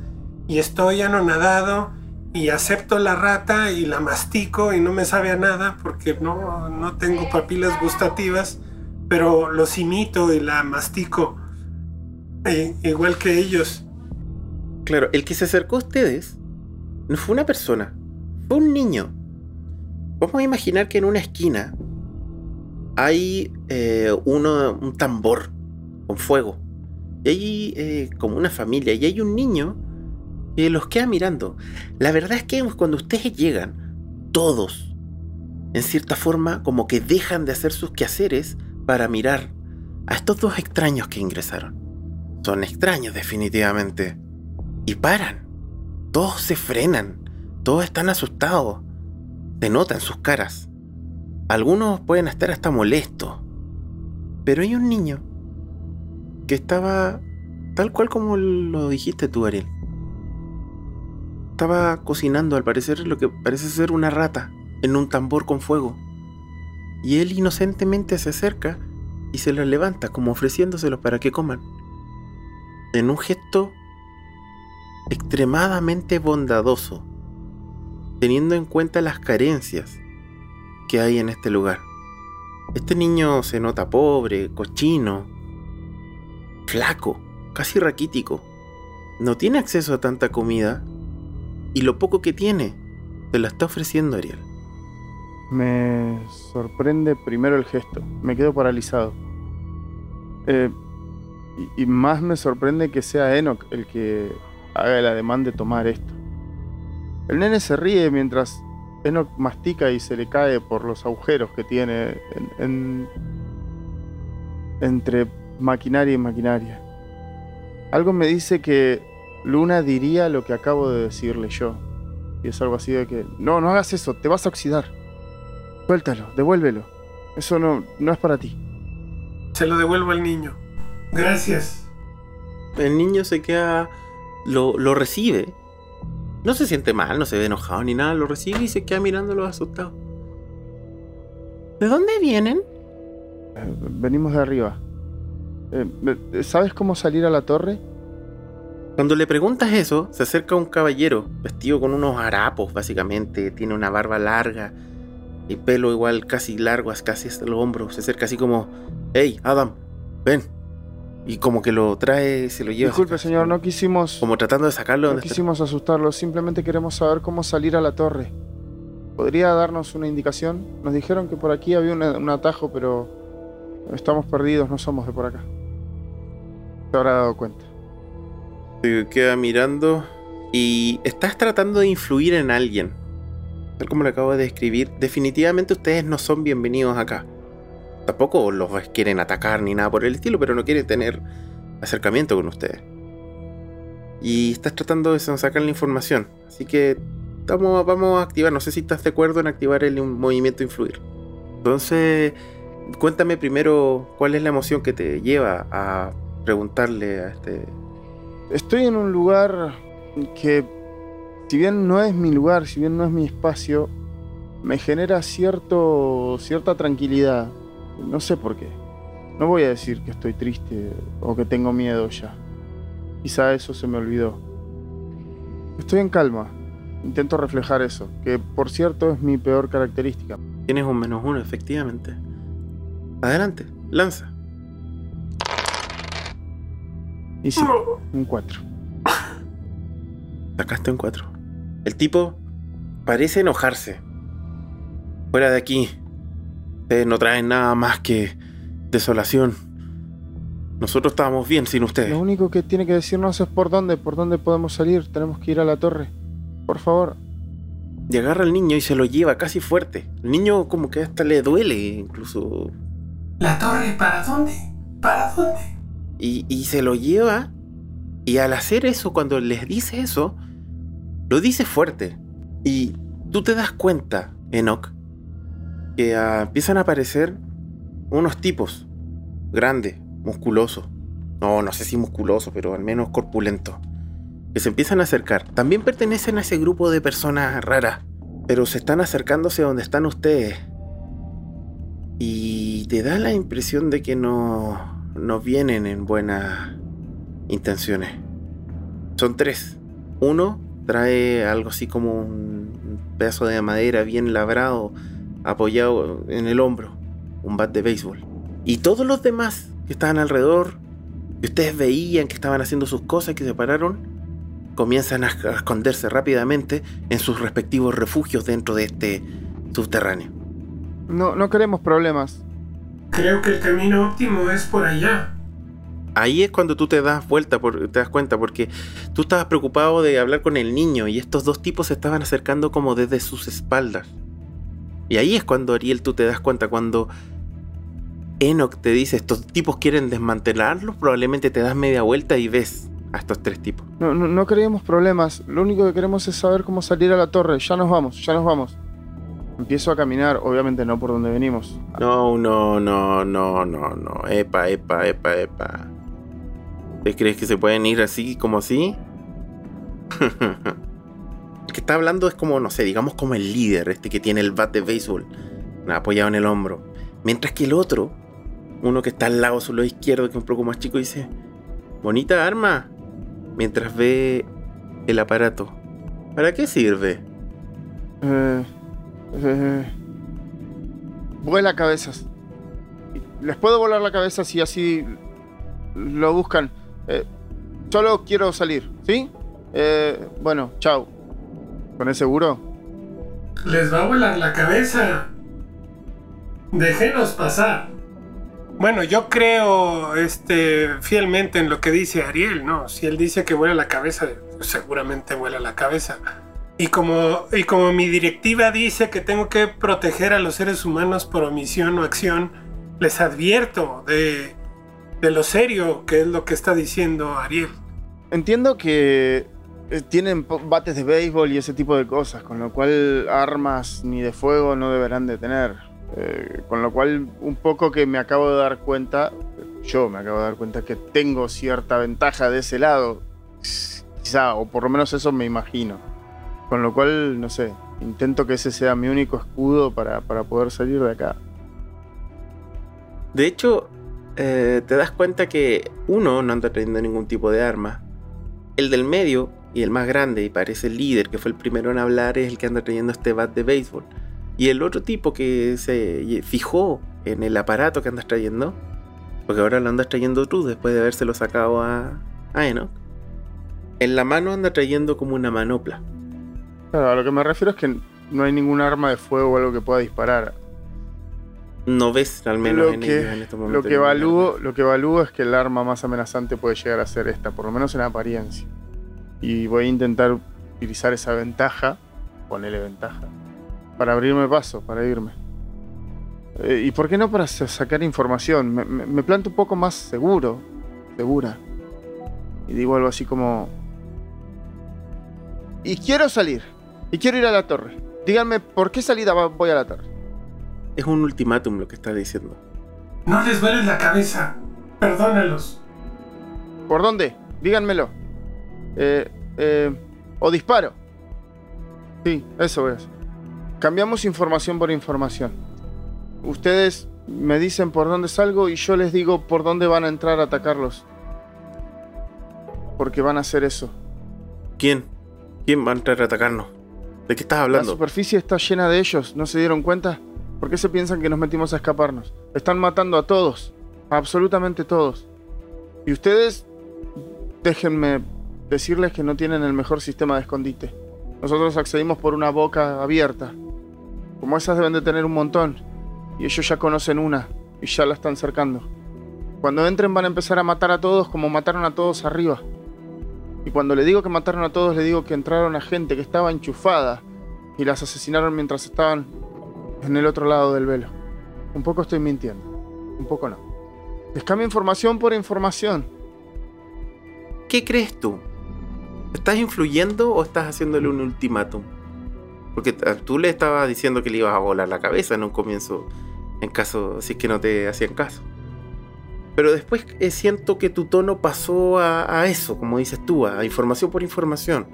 Y estoy anonadado y acepto la rata y la mastico y no me sabe a nada porque no, no tengo papilas gustativas pero los imito y la mastico eh, igual que ellos. Claro, el que se acercó a ustedes no fue una persona, fue un niño. Vamos a imaginar que en una esquina hay eh, uno, un tambor con fuego. Y hay eh, como una familia y hay un niño que los queda mirando. La verdad es que cuando ustedes llegan, todos, en cierta forma, como que dejan de hacer sus quehaceres para mirar a estos dos extraños que ingresaron. son extraños definitivamente. Y paran. Todos se frenan. Todos están asustados. Se nota en sus caras. Algunos pueden estar hasta molestos. Pero hay un niño que estaba tal cual como lo dijiste tú, Ariel. Estaba cocinando, al parecer, lo que parece ser una rata en un tambor con fuego. Y él inocentemente se acerca y se los levanta como ofreciéndoselos para que coman. En un gesto extremadamente bondadoso, teniendo en cuenta las carencias que hay en este lugar. Este niño se nota pobre, cochino, flaco, casi raquítico. No tiene acceso a tanta comida y lo poco que tiene se lo está ofreciendo Ariel. Me sorprende primero el gesto. Me quedo paralizado. Eh, y, y más me sorprende que sea Enoch el que haga el ademán de tomar esto. El nene se ríe mientras Enoch mastica y se le cae por los agujeros que tiene en- en- entre maquinaria y maquinaria. Algo me dice que Luna diría lo que acabo de decirle yo. Y es algo así de que, no, no hagas eso, te vas a oxidar. Suéltalo, devuélvelo. Eso no, no es para ti. Se lo devuelvo al niño. Gracias. El niño se queda. Lo, lo recibe. No se siente mal, no se ve enojado ni nada. Lo recibe y se queda mirándolo asustado. ¿De dónde vienen? Eh, Venimos de arriba. Eh, eh, ¿Sabes cómo salir a la torre? Cuando le preguntas eso, se acerca un caballero vestido con unos harapos, básicamente. Tiene una barba larga y pelo igual casi largo, casi hasta los hombros. Se acerca así como: Hey, Adam, ven. Y como que lo trae, se lo lleva. Disculpe, señor, no quisimos, Como tratando de sacarlo no donde está. quisimos asustarlo. Simplemente queremos saber cómo salir a la torre. ¿Podría darnos una indicación? Nos dijeron que por aquí había una- un atajo, pero estamos perdidos, no somos de por acá. Se habrá dado cuenta. Se queda mirando y estás tratando de influir en alguien. Tal como lo acabo de describir, definitivamente ustedes no son bienvenidos acá. Tampoco los quieren atacar ni nada por el estilo, pero no quieren tener acercamiento con ustedes. Y estás tratando de sacar la información. Así que estamos, vamos a activar. No sé si estás de acuerdo en activar el movimiento influir. Entonces, cuéntame primero cuál es la emoción que te lleva a preguntarle a este Estoy en un lugar que, si bien no es mi lugar, si bien no es mi espacio, me genera cierto, cierta tranquilidad. No sé por qué. No voy a decir que estoy triste o que tengo miedo ya. Quizá eso se me olvidó. Estoy en calma. Intento reflejar eso, que por cierto es mi peor característica. Tienes un menos uno, efectivamente. Adelante, lanza. Y sí, un 4. Sacaste un 4. El tipo parece enojarse. Fuera de aquí. Ustedes no traen nada más que desolación. Nosotros estábamos bien sin ustedes. Lo único que tiene que decirnos es por dónde, por dónde podemos salir. Tenemos que ir a la torre. Por favor. Y agarra al niño y se lo lleva casi fuerte. El niño como que hasta le duele incluso. ¿La torre para dónde? ¿Para dónde? Y, y se lo lleva. Y al hacer eso, cuando les dice eso, lo dice fuerte. Y tú te das cuenta, Enoch, ah, empiezan a aparecer unos tipos grandes, musculosos. No, no sé si musculosos, pero al menos corpulentos. Que se empiezan a acercar. También pertenecen a ese grupo de personas raras. Pero se están acercándose a donde están ustedes. Y te da la impresión de que no, no vienen en buenas intenciones. Son tres. Uno trae algo así como un pedazo de madera bien labrado, apoyado en el hombro, un bat de béisbol. Y todos los demás que estaban alrededor, que ustedes veían que estaban haciendo sus cosas, que se pararon, comienzan a a esconderse rápidamente en sus respectivos refugios dentro de este subterráneo. No, no queremos problemas. Creo que el camino óptimo es por allá. Ahí es cuando tú te das vuelta, por- te das cuenta, porque tú estabas preocupado de hablar con el niño y estos dos tipos se estaban acercando como desde sus espaldas. Y ahí es cuando Ariel tú te das cuenta, cuando Enoch te dice, estos tipos quieren desmantelarlos, probablemente te das media vuelta y ves a estos tres tipos. No, no, no queremos problemas. Lo único que queremos es saber cómo salir a la torre. Ya nos vamos, ya nos vamos. Empiezo a caminar, obviamente no por donde venimos. No, no, no, no, no, no. Epa, epa, epa, epa. ¿Te crees que se pueden ir así como así? [laughs] el que está hablando es como, no sé, digamos como el líder, este que tiene el bat de béisbol apoyado en el hombro. Mientras que el otro, uno que está al lado, su lado izquierdo, que es un poco más chico, dice, bonita arma. Mientras ve el aparato. ¿Para qué sirve? Eh, eh, vuela cabezas. Les puedo volar la cabeza si así lo buscan. Eh, solo quiero salir, ¿sí? Eh, bueno, chao. ¿Con el seguro? Les va a volar la cabeza. Déjenos pasar. Bueno, yo creo este, fielmente en lo que dice Ariel, ¿no? Si él dice que vuela la cabeza, seguramente vuela la cabeza. Y como, y como mi directiva dice que tengo que proteger a los seres humanos por omisión o acción, les advierto de, de lo serio que es lo que está diciendo Ariel. Entiendo que tienen po- bates de béisbol y ese tipo de cosas, con lo cual armas ni de fuego no deberán de tener. Eh, con lo cual, un poco que me acabo de dar cuenta, yo me acabo de dar cuenta que tengo cierta ventaja de ese lado. Quizá, o por lo menos eso me imagino. Con lo cual, no sé, intento que ese sea mi único escudo para, para poder salir de acá. De hecho, eh, te das cuenta que uno no anda trayendo ningún tipo de arma. El del medio y el más grande, y parece el líder, que fue el primero en hablar, es el que anda trayendo este bat de béisbol. Y el otro tipo que se fijó en el aparato que andas trayendo, porque ahora lo andas trayendo tú después de habérselo sacado a, a Enoch, en la mano anda trayendo como una manopla. Claro, a lo que me refiero es que no hay ningún arma de fuego o algo que pueda disparar. No ves al menos Lo en que- ellos en estos Lo que, evalúo, lo que evalúo es que el arma más amenazante puede llegar a ser esta, por lo menos en apariencia. Y voy a intentar utilizar esa ventaja, ponerle ventaja, para abrirme paso, para irme. Eh, ¿Y por qué no para sa- sacar información? Me, me- me planto un poco más seguro, segura. Y digo algo así como... Y quiero salir, y quiero ir a la torre. Díganme, ¿por qué salida va- voy a la torre? Es un ultimátum lo que está diciendo. No les vueles la cabeza. Perdónalos. ¿Por dónde? Díganmelo. Eh, eh, o disparo. Sí, eso es. Cambiamos información por información. Ustedes me dicen por dónde salgo y yo les digo por dónde van a entrar a atacarlos. Porque van a hacer eso. ¿Quién? ¿Quién va a entrar a atacarnos? ¿De qué estás La hablando? superficie está llena de ellos, ¿no se dieron cuenta? ¿Por qué se piensan que nos metimos a escaparnos? Están matando a todos, a absolutamente todos. Y ustedes, déjenme decirles que no tienen el mejor sistema de escondite. Nosotros accedimos por una boca abierta. Como esas deben de tener un montón. Y ellos ya conocen una y ya la están cercando. Cuando entren van a empezar a matar a todos como mataron a todos arriba. Y cuando le digo que mataron a todos, le digo que entraron a gente que estaba enchufada y las asesinaron mientras estaban en el otro lado del velo. Un poco estoy mintiendo, un poco no. Les cambio información por información. ¿Qué crees tú? ¿Estás influyendo o estás haciéndole un ultimátum? Porque tú le estabas diciendo que le ibas a volar la cabeza en un comienzo, en caso, si es que no te hacían caso. Pero después eh, siento que tu tono pasó a, eso, como dices tú, a información por información.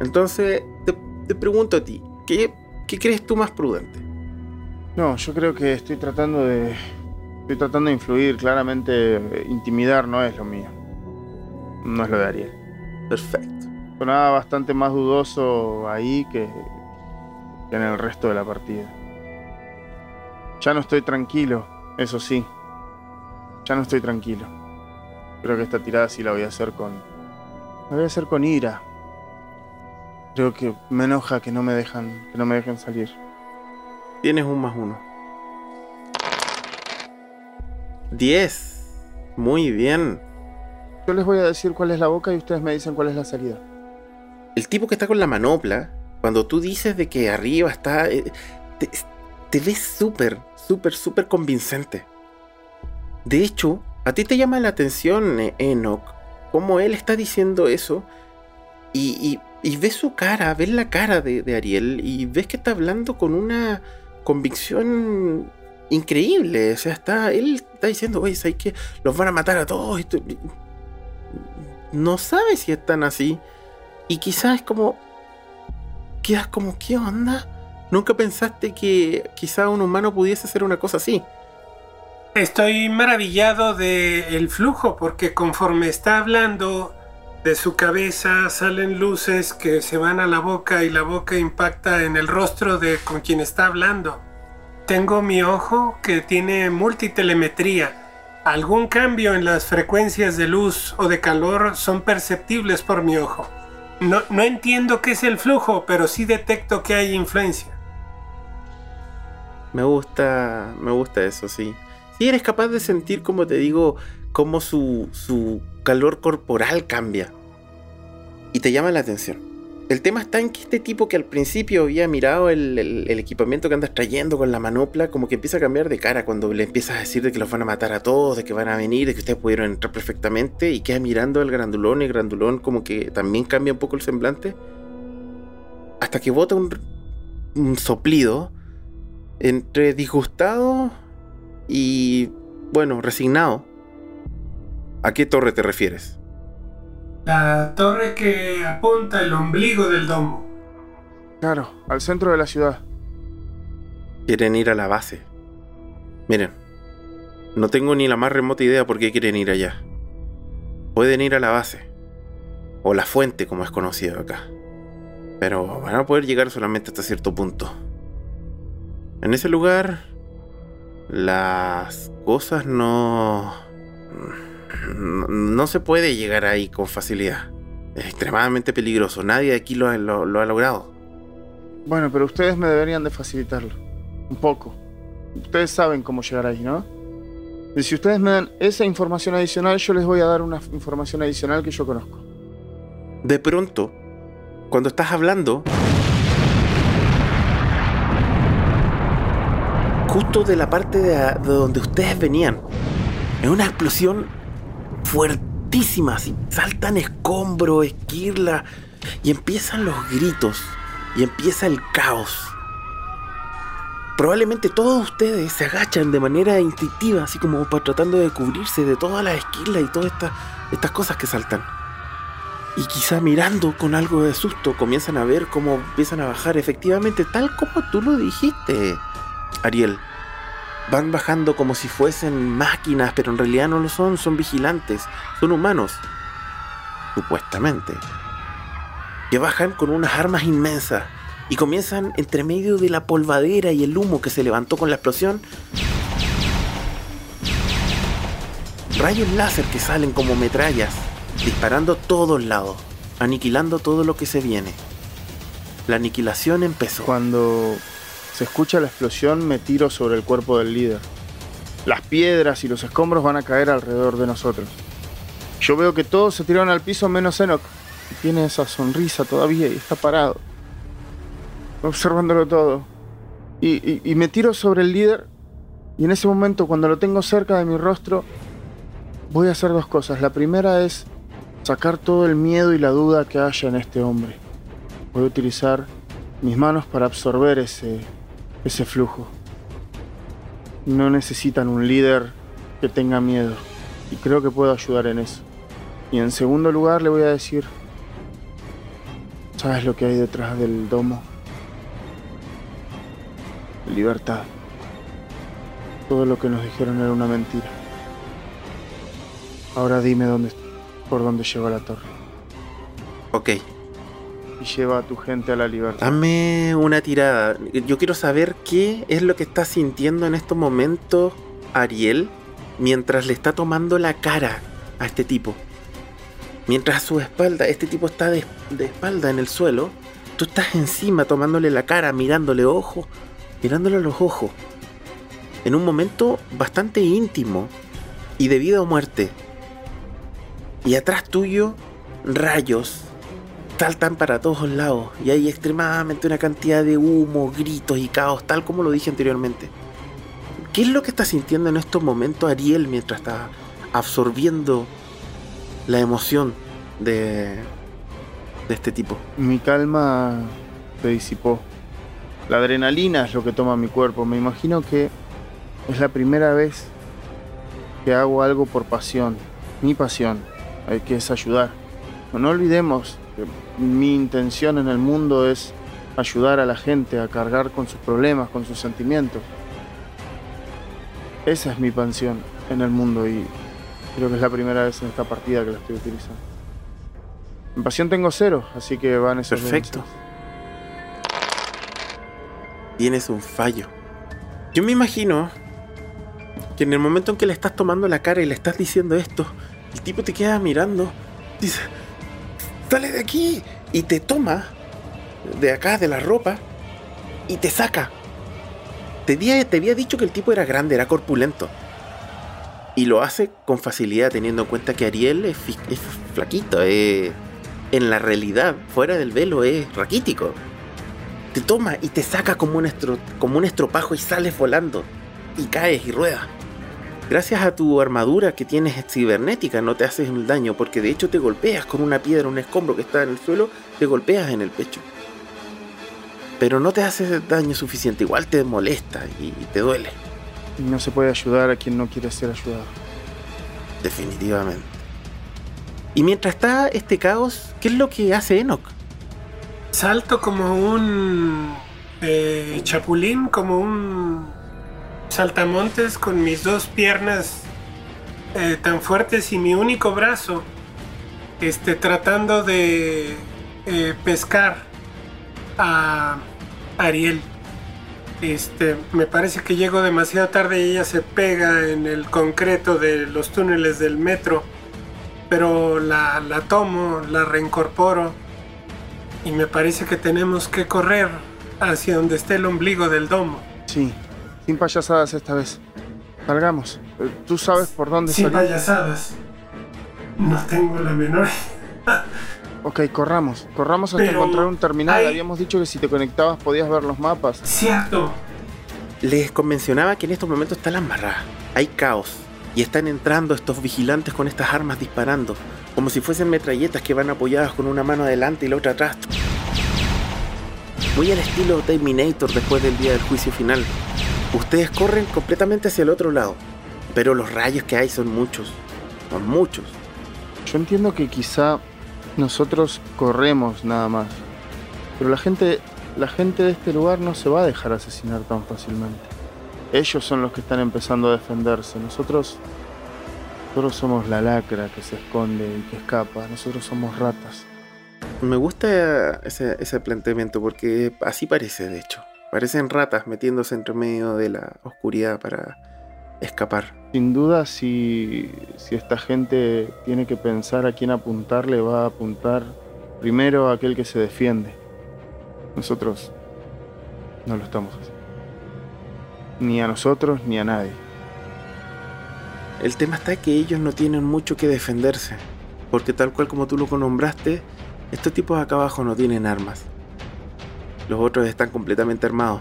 Entonces, te, te pregunto a ti, ¿qué, ¿qué crees tú más prudente? No, yo creo que estoy tratando de. Estoy tratando de influir. Claramente, eh, intimidar no es lo mío. No es lo de Ariel. Perfecto. Sonaba bastante más dudoso ahí que, que en el resto de la partida. Ya no estoy tranquilo, eso sí. Ya no estoy tranquilo. Creo que esta tirada sí la voy a hacer con. La voy a hacer con ira. Creo que me enoja que no me dejan. que no me dejen salir. Tienes un más uno. 10. Muy bien. Yo les voy a decir cuál es la boca y ustedes me dicen cuál es la salida. El tipo que está con la manopla, cuando tú dices de que arriba está, eh, te, ves súper, súper, súper convincente. De hecho, a ti te llama la atención, eh, Enoch, cómo él está diciendo eso y, y, ves su cara, ves la cara de, Ariel y ves que está hablando con una convicción increíble. O sea, está, él está diciendo, oye, ¿sabes que Los van a matar a todos. No sabe si están así. Y quizás es como, quedas como, ¿qué onda? Nunca pensaste que quizá un humano pudiese hacer una cosa así. Estoy maravillado del flujo porque conforme está hablando de su cabeza salen luces que se van a la boca y la boca impacta en el rostro de con quien está hablando. Tengo mi ojo que tiene multitelemetría. Algún cambio en las frecuencias de luz o de calor son perceptibles por mi ojo. No, entiendo qué es el flujo, pero sí detecto que hay influencia. Me gusta, me gusta eso, sí. Si eres capaz de sentir, como te digo, cómo su, su calor corporal cambia. Y te llama la atención. El tema está en que este tipo que al principio había mirado el, equipamiento que andas trayendo con la manopla, como que empieza a cambiar de cara cuando le empiezas a decir de que los van a matar a todos, de que van a venir, de que ustedes pudieron entrar perfectamente y queda mirando al grandulón y grandulón como que también cambia un poco el semblante. Hasta que bota un soplido entre disgustado y, bueno, resignado. ¿A qué torre te refieres? La torre que apunta el ombligo del domo. Claro, al centro de la ciudad. Quieren ir a la base. Miren, no tengo ni la más remota idea por qué quieren ir allá. Pueden ir a la base. O la fuente, como es conocido acá. Pero van a poder llegar solamente hasta cierto punto. En ese lugar, las cosas no no, se puede llegar ahí con facilidad. Es extremadamente peligroso. Nadie de aquí lo, ha logrado. Bueno, pero ustedes me deberían de facilitarlo. Un poco. Ustedes saben cómo llegar ahí, ¿no? Y si ustedes me dan esa información adicional, yo les voy a dar una información adicional que yo conozco. De pronto, cuando estás hablando, justo de la parte de, de donde ustedes venían, en una explosión fuertísimas y saltan escombros, esquirla y empiezan los gritos y empieza el caos. Probablemente todos ustedes se agachan de manera instintiva, así como para tratando de cubrirse de todas las esquirlas y todas estas, estas cosas que saltan. Y quizá mirando con algo de susto comienzan a ver cómo empiezan a bajar efectivamente tal como tú lo dijiste, Ariel van bajando como si fuesen máquinas, pero en realidad no lo son, son vigilantes, son humanos, supuestamente, que bajan con unas armas inmensas y comienzan entre medio de la polvadera y el humo que se levantó con la explosión. Rayos láser que salen como metrallas, disparando a todos lados, aniquilando todo lo que se viene. La aniquilación empezó. Cuando se escucha la explosión, me tiro sobre el cuerpo del líder. Las piedras y los escombros van a caer alrededor de nosotros. Yo veo que todos se tiraron al piso menos Enoch. tiene esa sonrisa todavía y está parado. Observándolo todo. Y, y me tiro sobre el líder. Y en ese momento, cuando lo tengo cerca de mi rostro, voy a hacer dos cosas. La primera es sacar todo el miedo y la duda que haya en este hombre. Voy a utilizar mis manos para absorber ese, ese flujo. No necesitan un líder que tenga miedo y creo que puedo ayudar en eso. Y en segundo lugar le voy a decir, ¿sabes lo que hay detrás del domo? Libertad. Todo lo que nos dijeron era una mentira. Ahora dime dónde, por dónde lleva la torre. Ok, y lleva a tu gente a la libertad. Dame una tirada. Yo quiero saber qué es lo que está sintiendo en estos momentos Ariel mientras le está tomando la cara a este tipo. Mientras a su espalda, este tipo está de, espalda en el suelo, tú estás encima tomándole la cara, mirándole ojos, mirándole a los ojos. En un momento bastante íntimo y de vida o muerte. Y atrás tuyo, rayos saltan para todos lados y hay extremadamente una cantidad de humo, gritos y caos, tal como lo dije anteriormente. ¿Qué es lo que está sintiendo en estos momentos Ariel mientras está absorbiendo la emoción de, de este tipo? Mi calma se disipó. La adrenalina es lo que toma mi cuerpo. Me imagino que es la primera vez que hago algo por pasión. Mi pasión, hay que es ayudar. No olvidemos que mi intención en el mundo es ayudar a la gente a cargar con sus problemas, con sus sentimientos. Esa es mi pasión en el mundo y creo que es la primera vez en esta partida que la estoy utilizando. En pasión tengo cero, así que van esos Perfecto. Tienes un fallo. Yo me imagino que en el momento en que le estás tomando la cara y le estás diciendo esto, el tipo te queda mirando, dice, sale de aquí y te toma de acá, de la ropa, y te saca. Te, te había dicho que el tipo era grande, era corpulento. Y lo hace con facilidad, teniendo en cuenta que Ariel es, flaquito, en la realidad, fuera del velo, es raquítico. Te toma y te saca como un, como un estropajo y sales volando. Y caes y ruedas. Gracias a tu armadura que tienes cibernética no te haces el daño porque de hecho te golpeas con una piedra, un escombro que está en el suelo, te golpeas en el pecho pero no te hace daño suficiente, igual te molesta y te duele. No se puede ayudar a quien no quiere ser ayudado. Definitivamente. Y mientras está este caos, ¿qué es lo que hace Enoch? Salto como un eh, chapulín, como un saltamontes con mis dos piernas eh, tan fuertes y mi único brazo, este, tratando de eh, pescar a Ariel. Este, me parece que llego demasiado tarde y ella se pega en el concreto de los túneles del metro. Pero la, la tomo, la reincorporo. Y me parece que tenemos que correr hacia donde esté el ombligo del domo. Sí, sin payasadas esta vez. Salgamos. Eh, ¿Tú sabes por dónde Sin payasadas. No tengo la menor. Ok, corramos. Corramos hasta encontrar un terminal. Habíamos dicho que si te conectabas podías ver los mapas. Cierto. Les convencionaba que en estos momentos está la embarrada. Hay caos. Y están entrando estos vigilantes con estas armas disparando. Como si fuesen metralletas que van apoyadas con una mano adelante y la otra atrás. Muy al estilo Terminator después del día del juicio final. Ustedes corren completamente hacia el otro lado. Pero los rayos que hay son muchos. Son muchos. Yo entiendo que quizá nosotros corremos nada más. Pero la gente, la gente de este lugar no se va a dejar asesinar tan fácilmente. Ellos son los que están empezando a defenderse. Nosotros, nosotros somos la lacra que se esconde y que escapa. Nosotros somos ratas. Me gusta ese, ese planteamiento porque así parece, de hecho. Parecen ratas metiéndose entre medio de la oscuridad para escapar. Sin duda, si, esta gente tiene que pensar a quién apuntarle, va a apuntar primero a aquel que se defiende. Nosotros no lo estamos haciendo. Ni a nosotros ni a nadie. El tema está que ellos no tienen mucho que defenderse. Porque tal cual como tú lo nombraste, estos tipos acá abajo no tienen armas. Los otros están completamente armados.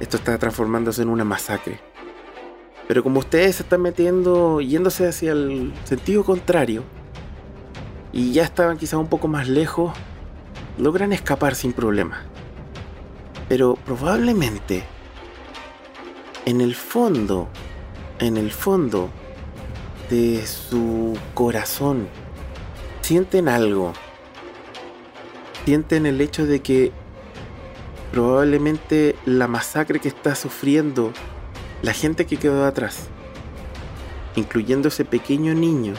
Esto está transformándose en una masacre. Pero como ustedes se están metiendo, yéndose hacia el sentido contrario, y ya estaban quizás un poco más lejos, logran escapar sin problema. Pero probablemente, en el fondo, en el fondo de su corazón, sienten algo. Sienten el hecho de que probablemente la masacre que está sufriendo la gente que quedó atrás, incluyendo ese pequeño niño,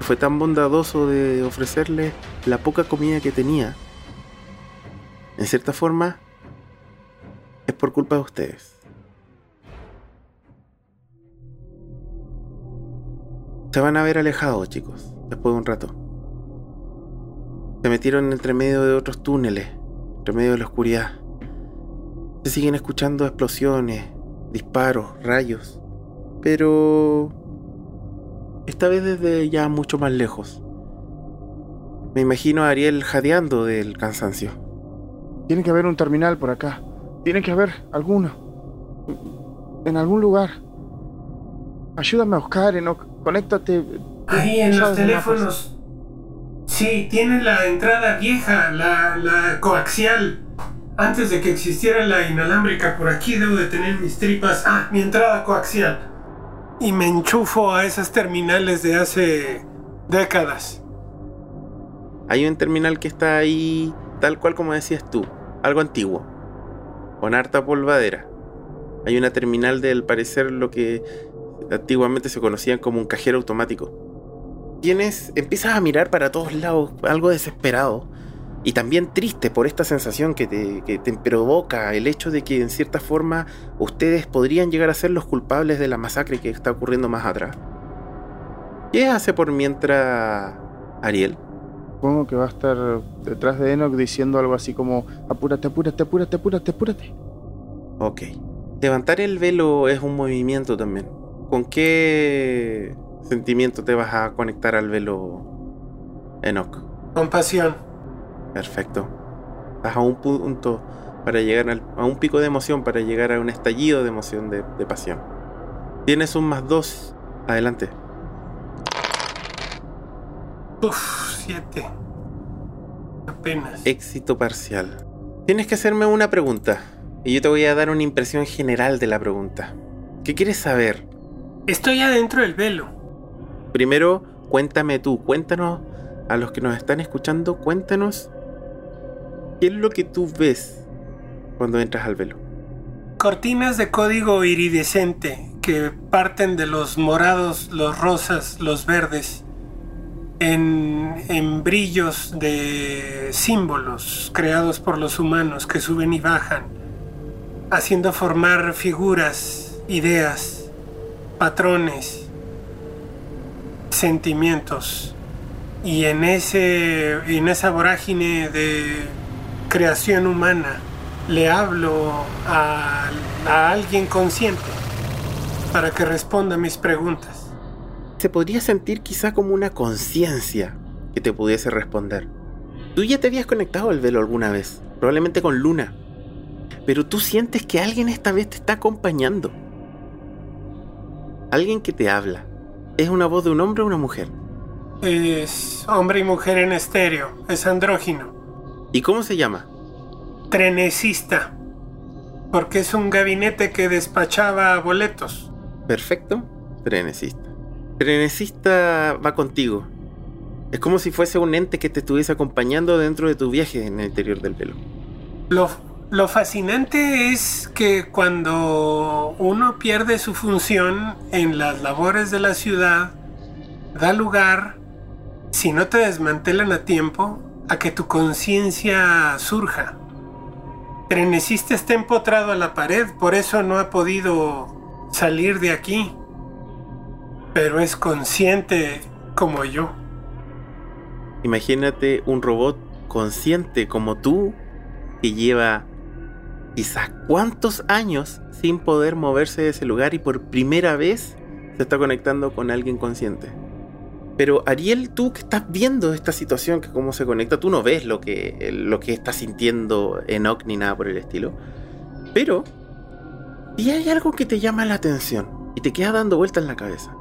fue tan bondadoso de ofrecerle la poca comida que tenía, en cierta forma, es por culpa de ustedes. Se van a ver alejados, chicos, después de un rato. Se metieron entre medio de otros túneles, entre medio de la oscuridad. Se siguen escuchando explosiones, disparos, rayos. Pero... Esta vez desde ya mucho más lejos. Me imagino a Ariel jadeando del cansancio. Tiene que haber un terminal por acá. Tiene que haber alguno. en algún lugar. Ayúdame a buscar, Enoch. Conéctate. Ahí en los teléfonos. Sí, tiene la entrada vieja, la, la coaxial. Antes de que existiera la inalámbrica, por aquí debo de tener mis tripas. Ah, mi entrada coaxial. Y me enchufo a esas terminales de hace décadas. Hay un terminal que está ahí, tal cual como decías tú, algo antiguo, con harta polvadera. Hay una terminal de, al parecer, lo que antiguamente se conocían como un cajero automático. Tienes, empiezas a mirar para todos lados, algo desesperado y también triste por esta sensación que te, que te provoca el hecho de que en cierta forma ustedes podrían llegar a ser los culpables de la masacre que está ocurriendo más atrás. ¿Qué hace por mientras Ariel? Supongo que va a estar detrás de Enoch diciendo algo así como: apúrate, apúrate, apúrate, apúrate, apúrate. Ok. Levantar el velo es un movimiento también. ¿Con qué sentimiento te vas a conectar al velo, Enoch? Compasión. Perfecto. Estás a un punto para llegar al- a un pico de emoción, para llegar a un estallido de emoción, de, de pasión. Tienes un más dos. Adelante. Uf, siete. Apenas. Éxito parcial. Tienes que hacerme una pregunta. Y yo te voy a dar una impresión general de la pregunta. ¿Qué quieres saber? Estoy adentro del velo. Primero, cuéntame tú, cuéntanos a los que nos están escuchando, cuéntanos qué es lo que tú ves cuando entras al velo. Cortinas de código iridescente que parten de los morados, los rosas, los verdes, en, en brillos de símbolos creados por los humanos que suben y bajan, haciendo formar figuras, ideas, patrones, sentimientos. Y en, ese, en esa vorágine de creación humana, le hablo a, a alguien consciente para que responda a mis preguntas. Se podría sentir quizá como una conciencia que te pudiese responder. Tú ya te habías conectado al velo alguna vez, probablemente con Luna. Pero tú sientes que alguien esta vez te está acompañando. Alguien que te habla. ¿Es una voz de un hombre o una mujer? Es hombre y mujer en estéreo, es andrógino, ¿Y cómo se llama? trenecista, porque es un gabinete que despachaba boletos. Perfecto. Trenecista. Trenecista va contigo. Es como si fuese un ente que te estuviese acompañando dentro de tu viaje en el interior del velo. Lo, lo fascinante es que cuando uno pierde su función en las labores de la ciudad, da lugar, si no te desmantelan a tiempo, a que tu conciencia surja. Trenecista está empotrado a la pared, por eso no ha podido salir de aquí. Pero es consciente como yo. Imagínate un robot consciente como tú que lleva quizás cuántos años sin poder moverse de ese lugar y por primera vez se está conectando con alguien consciente. Pero Ariel, tú que estás viendo esta situación, que cómo se conecta, tú no ves lo que, lo que está sintiendo Enoch ni nada por el estilo. Pero, y hay algo que te llama la atención y te queda dando vueltas en la cabeza.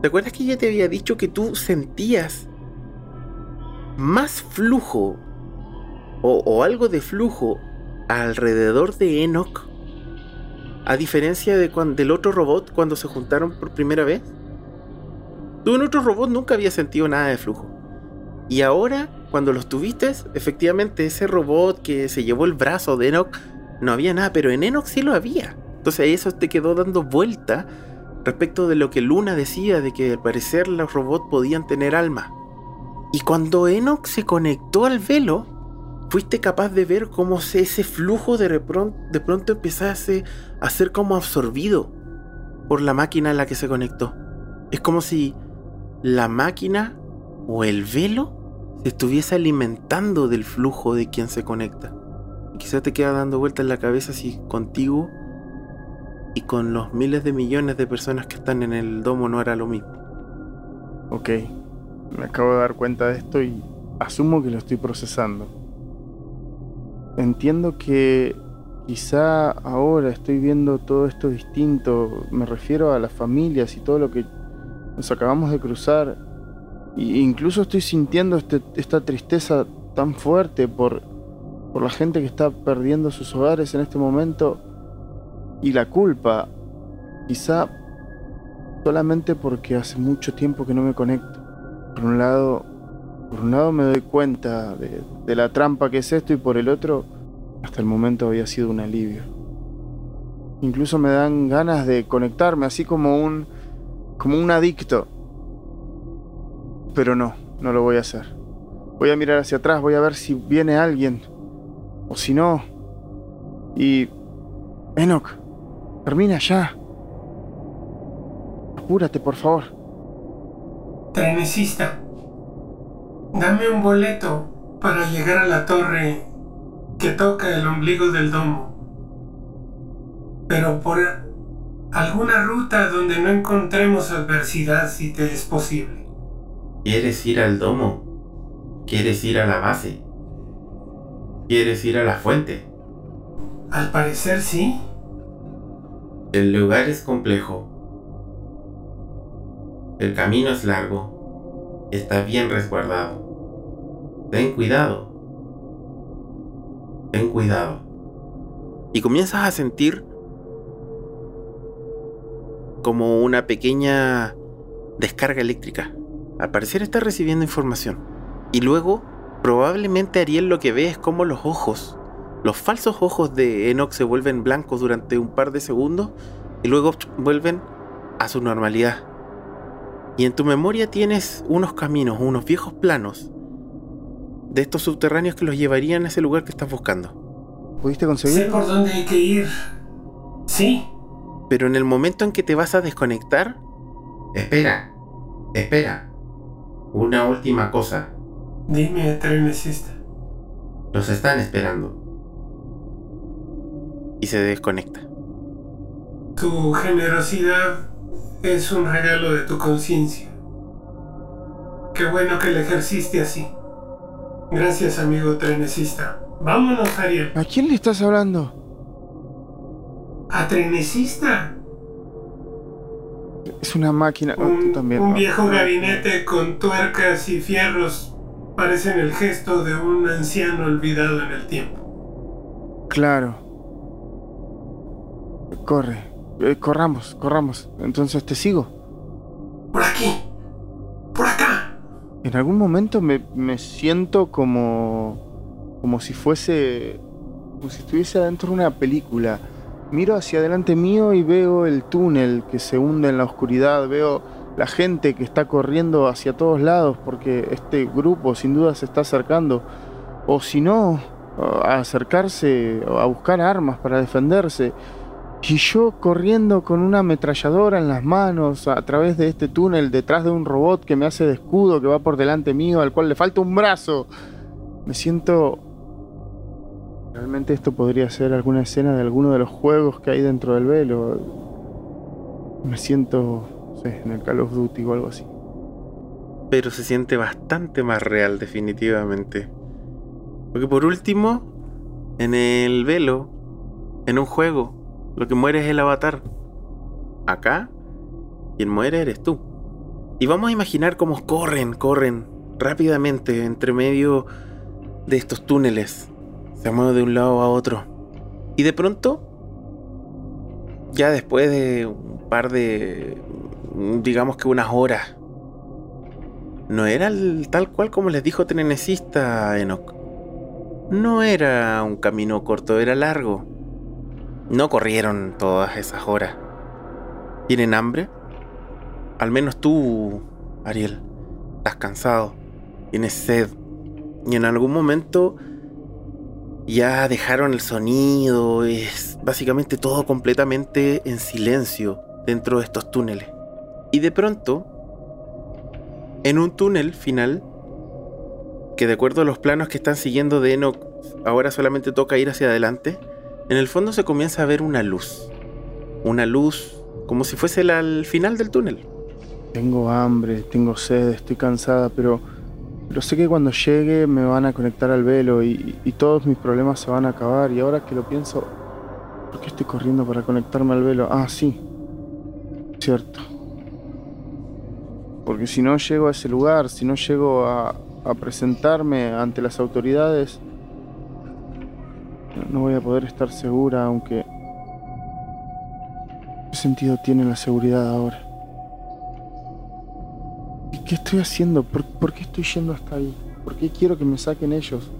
¿Te acuerdas que ya te había dicho que tú sentías más flujo o, o algo de flujo alrededor de Enoch? A diferencia de cuan- del otro robot cuando se juntaron por primera vez. Tú en otro robot nunca habías sentido nada de flujo. Y ahora, cuando los tuviste, efectivamente ese robot que se llevó el brazo de Enoch, no había nada, pero en Enoch sí lo había. Entonces eso te quedó dando vuelta respecto de lo que Luna decía, de que al parecer los robots podían tener alma. Y cuando Enoch se conectó al velo, fuiste capaz de ver cómo se- ese flujo de, de pronto empezase a ser como absorbido por la máquina en la que se conectó. Es como si la máquina o el velo se estuviese alimentando del flujo de quien se conecta. Y quizá te queda dando vueltas en la cabeza si contigo y con los miles de millones de personas que están en el domo no era lo mismo. Ok, me acabo de dar cuenta de esto y asumo que lo estoy procesando. Entiendo que quizá ahora estoy viendo todo esto distinto. Me refiero a las familias y todo lo que nos acabamos de cruzar. E incluso estoy sintiendo este, esta tristeza tan fuerte por, por la gente que está perdiendo sus hogares en este momento y la culpa, quizá solamente porque hace mucho tiempo que no me conecto. Por un lado, por un lado me doy cuenta de, la trampa que es esto y por el otro, hasta el momento había sido un alivio. Incluso me dan ganas de conectarme, así como un, como un adicto. Pero no, no lo voy a hacer. Voy a mirar hacia atrás, voy a ver si viene alguien. O si no. Y... Enoch, termina ya. Apúrate, por favor. Trenecista, dame un boleto para llegar a la torre que toca el ombligo del domo. Pero por alguna ruta donde no encontremos adversidad si te es posible. ¿Quieres ir al domo? ¿Quieres ir a la base? ¿Quieres ir a la fuente? Al parecer sí. El lugar es complejo. El camino es largo. Está bien resguardado. Ten cuidado. Ten cuidado. Y comienzas a sentir como una pequeña descarga eléctrica. Al parecer está recibiendo información. Y luego, probablemente Ariel lo que ve es como los ojos, los falsos ojos de Enoch se vuelven blancos durante un par de segundos y luego vuelven a su normalidad. Y en tu memoria tienes unos caminos, unos viejos planos de estos subterráneos que los llevarían a ese lugar que estás buscando. ¿Pudiste conseguir? Sé por dónde hay que ir. Sí. Pero en el momento en que te vas a desconectar, Espera. Espera. Una última cosa. Dime, trenecista. Los están esperando. y se desconecta. Tu generosidad es un regalo de tu conciencia. Qué bueno que la ejerciste así. Gracias, amigo trenecista. Vámonos, Ariel. ¿A quién le estás hablando? ¿A trenecista? Es una máquina. Oh, tú Un, también. un viejo gabinete con tuercas y fierros parecen el gesto de un anciano olvidado en el tiempo. Claro. Corre. Eh, corramos, corramos. Entonces te sigo. Por aquí. En algún momento me, me siento como. como si fuese. como si estuviese adentro de una película. Miro hacia adelante mío y veo el túnel que se hunde en la oscuridad. Veo la gente que está corriendo hacia todos lados porque este grupo sin duda se está acercando. O si no, a acercarse, a buscar armas para defenderse. Y yo corriendo con una ametralladora en las manos a través de este túnel detrás de un robot que me hace de escudo que va por delante mío al cual le falta un brazo. Me siento... Realmente esto podría ser alguna escena de alguno de los juegos que hay dentro del velo. Me siento, no sé, en el Call of Duty o algo así. Pero se siente bastante más real, definitivamente. Porque por último, en el velo, en un juego, lo que muere es el avatar. Acá, quien muere eres tú. Y vamos a imaginar cómo corren, corren rápidamente entre medio de estos túneles. Se mueven de un lado a otro. Y de pronto, ya después de un par de, digamos que unas horas, no era el- tal cual como les dijo Trenecista Enoch. No era un camino corto, era largo. No corrieron todas esas horas. ¿Tienen hambre? Al menos tú, Ariel. Estás cansado. Tienes sed. Y en algún momento ya dejaron el sonido. Es básicamente todo completamente en silencio dentro de estos túneles. Y de pronto, en un túnel final, que de acuerdo a los planos que están siguiendo de Enoch, ahora solamente toca ir hacia adelante, en el fondo se comienza a ver una luz. Una luz como si fuese la- el final del túnel. Tengo hambre, tengo sed, estoy cansada, pero, pero sé que cuando llegue me van a conectar al velo y, y todos mis problemas se van a acabar. Y ahora que lo pienso, ¿Por qué estoy corriendo para conectarme al velo? Ah, sí. Cierto. Porque si no llego a ese lugar, si no llego a, a presentarme ante las autoridades, no voy a poder estar segura, aunque... ¿Qué sentido tiene la seguridad ahora? ¿Y qué estoy haciendo? ¿Por, por qué estoy yendo hasta ahí? ¿Por qué quiero que me saquen ellos?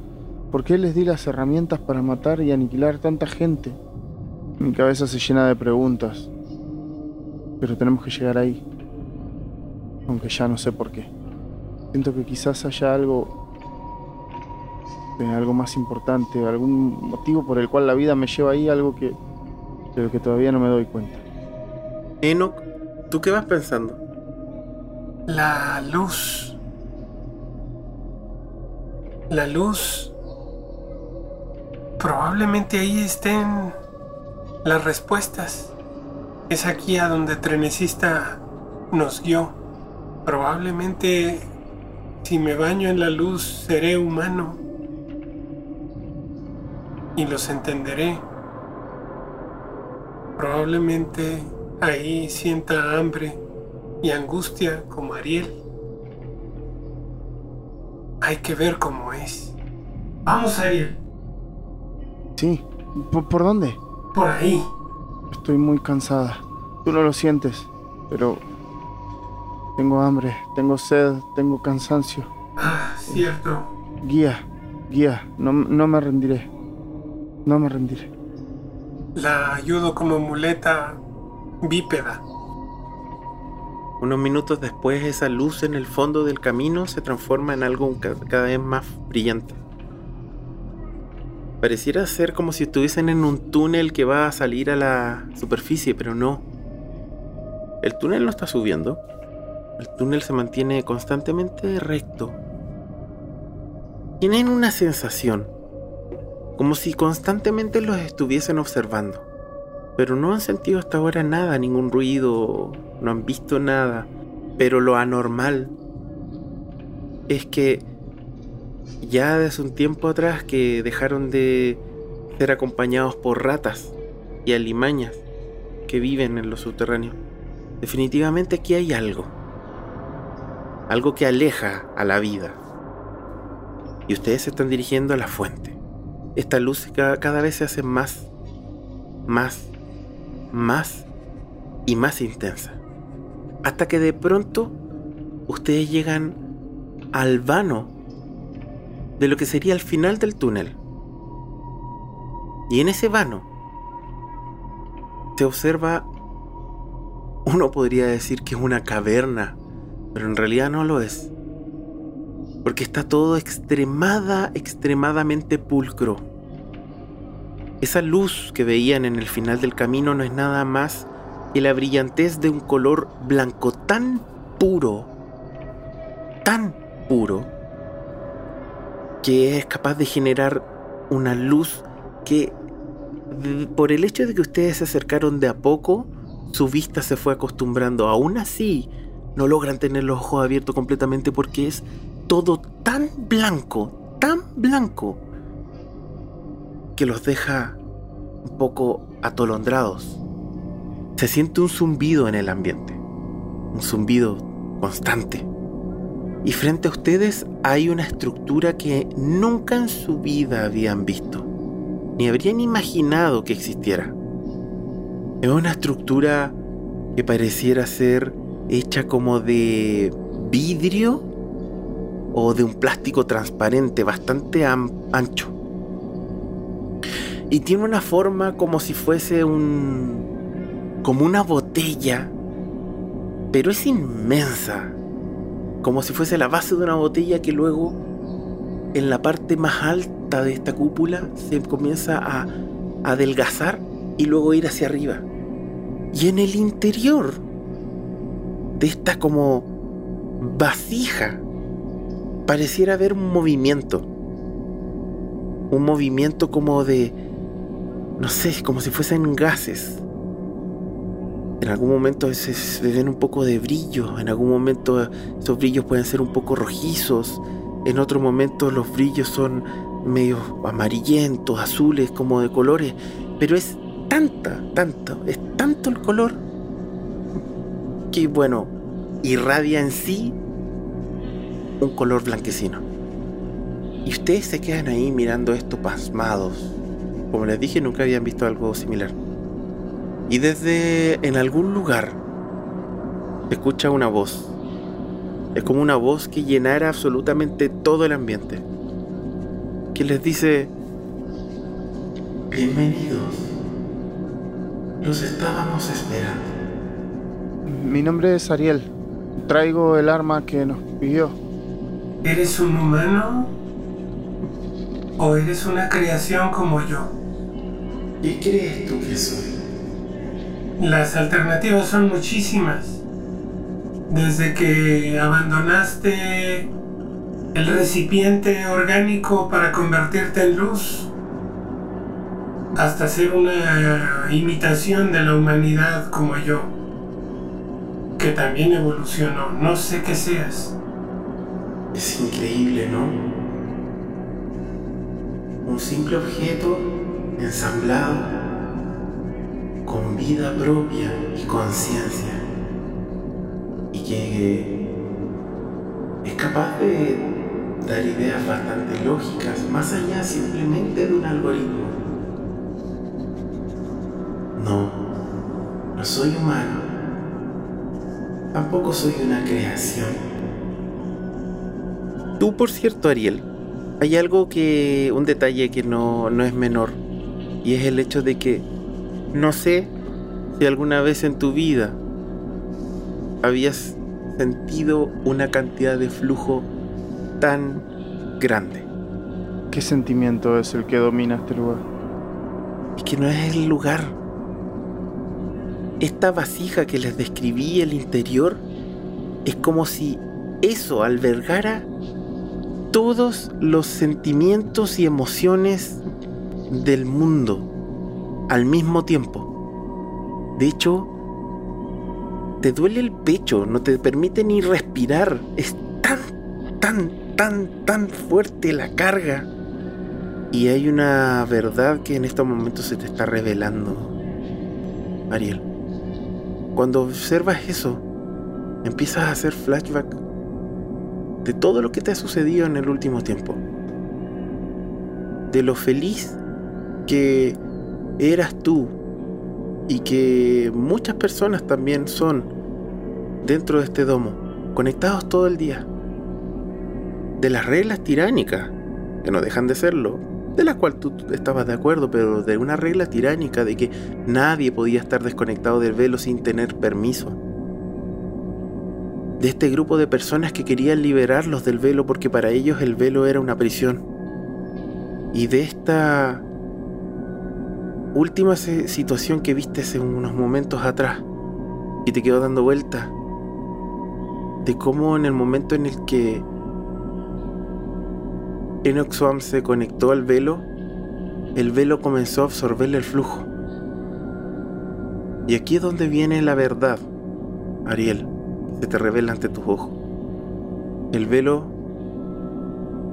¿Por qué les di las herramientas para matar y aniquilar tanta gente? Mi cabeza se llena de preguntas. Pero tenemos que llegar ahí. Aunque ya no sé por qué. Siento que quizás haya algo. Algo más importante, algún motivo por el cual la vida me lleva ahí, algo que. de lo que todavía no me doy cuenta. Enoch, ¿tú qué vas pensando? La luz. La luz. Probablemente ahí estén las respuestas. Es aquí a donde Trenecista nos guió. Probablemente si me baño en la luz seré humano. Y los entenderé. Probablemente ahí sienta hambre y angustia como Ariel. Hay que ver cómo es. Vamos a ir Sí, ¿por, por dónde? por ahí. Estoy muy cansada. Tú no lo sientes, pero. Tengo hambre, tengo sed, tengo cansancio. Ah, cierto. Guía, guía, no, no me rendiré. No me rendiré. La ayudo como muleta bípeda. Unos minutos después, esa luz en el fondo del camino se transforma en algo ca- cada vez más brillante. Pareciera ser como si estuviesen en un túnel que va a salir a la superficie, pero no. El túnel no está subiendo. El túnel se mantiene constantemente recto. Tienen una sensación, como si constantemente los estuviesen observando. Pero no han sentido hasta ahora nada, ningún ruido, no han visto nada. Pero lo anormal es que ya desde un tiempo atrás que dejaron de ser acompañados por ratas y alimañas que viven en los subterráneos. Definitivamente aquí hay algo. Algo que aleja a la vida. Y ustedes se están dirigiendo a la fuente. Esta ca- cada vez se hace más, más, más y más intensa. Hasta que de pronto ustedes llegan al vano de lo que sería el final del túnel. Y en ese vano se observa, uno podría decir que es una caverna, pero en realidad no lo es. Porque está todo extremada, extremadamente pulcro. Esa luz que veían en el final del camino no es nada más que la brillantez de un color blanco tan puro, tan puro, que es capaz de generar una luz que por el hecho de que ustedes se acercaron de a poco, su vista se fue acostumbrando. Aún así, no logran tener los ojos abiertos completamente porque es todo tan blanco, tan blanco, que los deja un poco atolondrados. Se siente un zumbido en el ambiente, un zumbido constante. Y frente a ustedes hay una estructura que nunca en su vida habían visto, ni habrían imaginado que existiera. Es una estructura que pareciera ser hecha como de vidrio o de un plástico transparente bastante ancho. Y tiene una forma como si fuese un... como una botella, pero es inmensa como si fuese la base de una botella que luego en la parte más alta de esta cúpula se comienza a adelgazar y luego ir hacia arriba. Y en el interior de esta como vasija pareciera haber un movimiento. Un movimiento como de, no sé, como si fuesen gases. En algún momento se, se ven un poco de brillo, en algún momento esos brillos pueden ser un poco rojizos, en otro momento los brillos son medio amarillentos, azules, como de colores, pero es tanta, tanto, es tanto el color que, bueno, irradia en sí un color blanquecino. Y ustedes se quedan ahí mirando esto pasmados. Como les dije, nunca habían visto algo similar. Y desde en algún lugar se escucha una voz. Es como una voz que llenara absolutamente todo el ambiente. Que les dice, Bienvenidos. Los estábamos esperando. Mi nombre es Ariel. Traigo el arma que nos pidió. ¿Eres un humano? ¿O eres una creación como yo? ¿Qué crees tú que soy? Las alternativas son muchísimas. Desde que abandonaste el recipiente orgánico para convertirte en luz, hasta ser una imitación de la humanidad como yo, que también evolucionó. No sé qué seas. Es increíble, ¿no? Un simple objeto ensamblado con vida propia y conciencia y que es capaz de dar ideas bastante lógicas más allá simplemente de un algoritmo. No, no soy humano. Tampoco soy una creación. Tú, por cierto, Ariel, hay algo que. un detalle que no, no es menor. Y es el hecho de que no sé si alguna vez en tu vida habías sentido una cantidad de flujo tan grande. ¿Qué sentimiento es el que domina este lugar? Es que no es el lugar. Esta vasija que les describí, el interior, es como si eso albergara todos los sentimientos y emociones del mundo al mismo tiempo. De hecho, te duele el pecho, no te permite ni respirar. Es tan, tan, tan, tan fuerte la carga. Y hay una verdad que en estos momentos se te está revelando, Ariel. Cuando observas eso, empiezas a hacer flashback de todo lo que te ha sucedido en el último tiempo. De lo feliz que eras tú y que muchas personas también son dentro de este domo, conectados todo el día. De las reglas tiránicas, que no dejan de serlo, de las cuales tú estabas de acuerdo, pero de una regla tiránica de que nadie podía estar desconectado del velo sin tener permiso. De este grupo de personas que querían liberarlos del velo porque para ellos el velo era una prisión. Y de esta última situación que viste hace unos momentos atrás y te quedó dando vuelta. De cómo en el momento en el que Enoch se conectó al velo, el velo comenzó a absorberle el flujo. Y aquí es donde viene la verdad, Ariel, se te revela ante tus ojos. El velo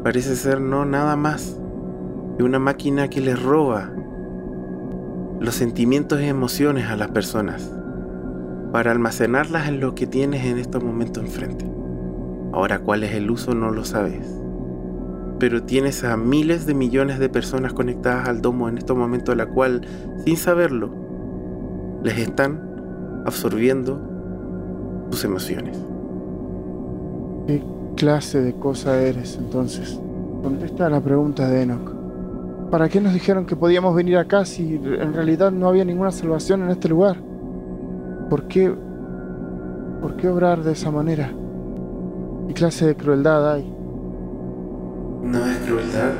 parece ser no nada más que una máquina que les roba los sentimientos y emociones a las personas para almacenarlas en lo que tienes en estos momentos enfrente. Ahora cuál es el uso no lo sabes. Pero tienes a miles de millones de personas conectadas al domo en estos momentos, la cual, sin saberlo, les están absorbiendo sus emociones. ¿Qué clase de cosa eres entonces? Contesta la pregunta de Enoch. ¿Para qué nos dijeron que podíamos venir acá si en realidad no había ninguna salvación en este lugar? ¿Por qué, por qué obrar de esa manera? ¿Qué clase de crueldad hay? No es crueldad.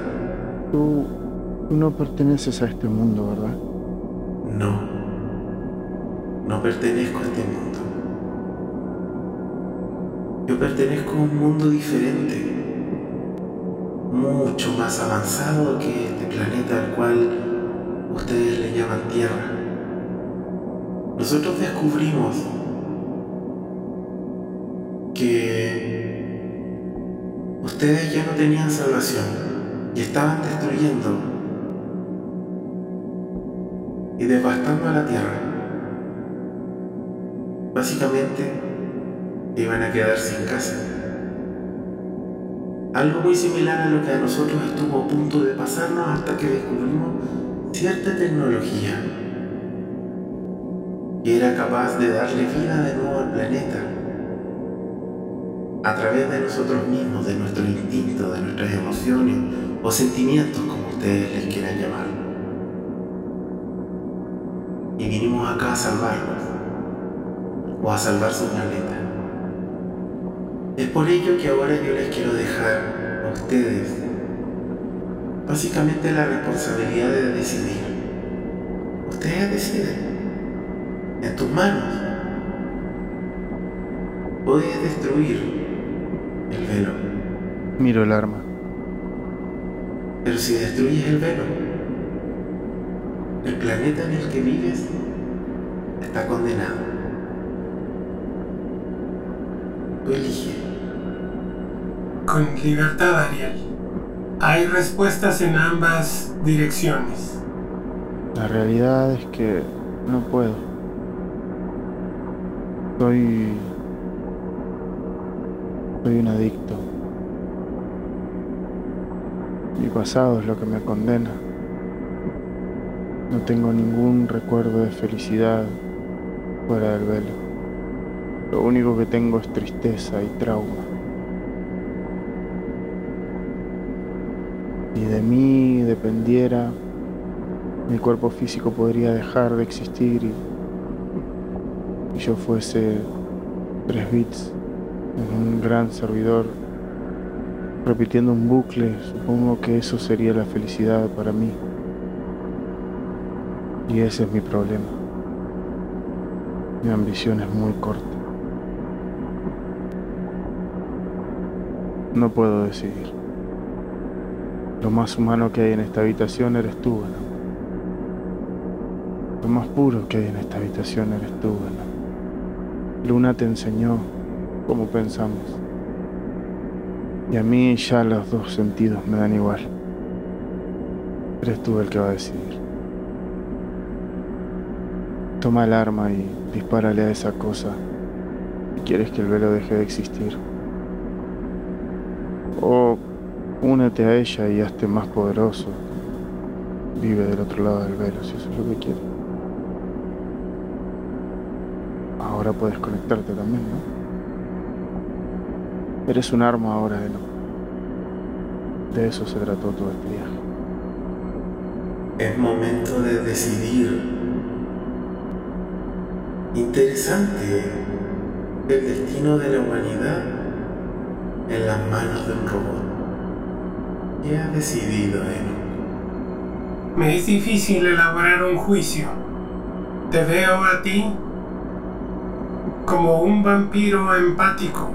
Tú, tú no perteneces a este mundo, ¿verdad? No. No pertenezco a este mundo. Pertenezco a un mundo diferente. Mucho más avanzado que este planeta al cual ustedes le llaman Tierra. Nosotros descubrimos que ustedes ya no tenían salvación y estaban destruyendo y devastando a la tierra. Básicamente, iban a quedar sin casa. Algo muy similar a lo que a nosotros estuvo a punto de pasarnos hasta que descubrimos cierta tecnología que era capaz de darle vida de nuevo al planeta a través de nosotros mismos, de nuestro instinto, de nuestras emociones o sentimientos, como ustedes les quieran llamar. Y vinimos acá a salvarlos o a salvar su planeta. Es por ello que ahora yo les quiero dejar a ustedes básicamente la responsabilidad de decidir. Ustedes deciden. En tus manos. Puedes destruir el velo. Miro el arma. Pero si destruyes el velo, el planeta en el que vives está condenado. Tú eliges. Con libertad, Ariel. Hay respuestas en ambas direcciones. La realidad es que no puedo. Soy... Soy un adicto. Mi pasado es lo que me condena. No tengo ningún recuerdo de felicidad fuera del velo. Lo único que tengo es tristeza y trauma. Si de mí dependiera, mi cuerpo físico podría dejar de existir y, y yo fuese tres bits en un gran servidor repitiendo un bucle, supongo que eso sería la felicidad para mí. Y ese es mi problema. Mi ambición es muy corta. No puedo decidir. Lo más humano que hay en esta habitación eres tú, ¿no? Lo más puro que hay en esta habitación eres tú, ¿no? Luna te enseñó cómo pensamos. Y a mí ya los dos sentidos me dan igual. Eres tú el que va a decidir. Toma el arma y dispárale a esa cosa si quieres que el velo deje de existir. O únete a ella y hazte más poderoso. Vive del otro lado del velo si eso es lo que quieres. Ahora puedes conectarte también, ¿no? Eres un arma ahora, Eno. De eso se trató todo este viaje. Es momento de decidir. Interesante el destino de la humanidad en las manos de un robot. ¿Qué ha decidido, Eno? Me es difícil elaborar un juicio. Te veo a ti como un vampiro empático,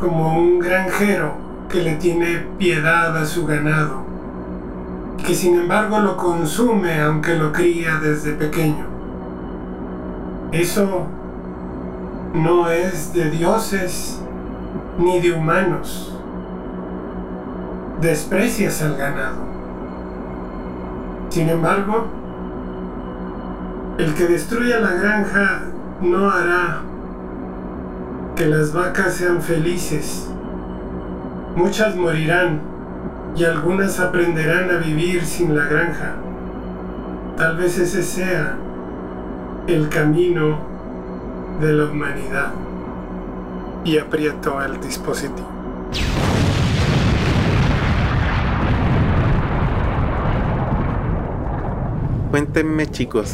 como un granjero que le tiene piedad a su ganado, que sin embargo lo consume aunque lo cría desde pequeño. Eso no es de dioses ni de humanos. Desprecias al ganado. Sin embargo, el que destruya la granja no hará que las vacas sean felices. Muchas morirán y algunas aprenderán a vivir sin la granja. Tal vez ese sea el camino de la humanidad. Y aprieto el dispositivo. Cuéntenme chicos,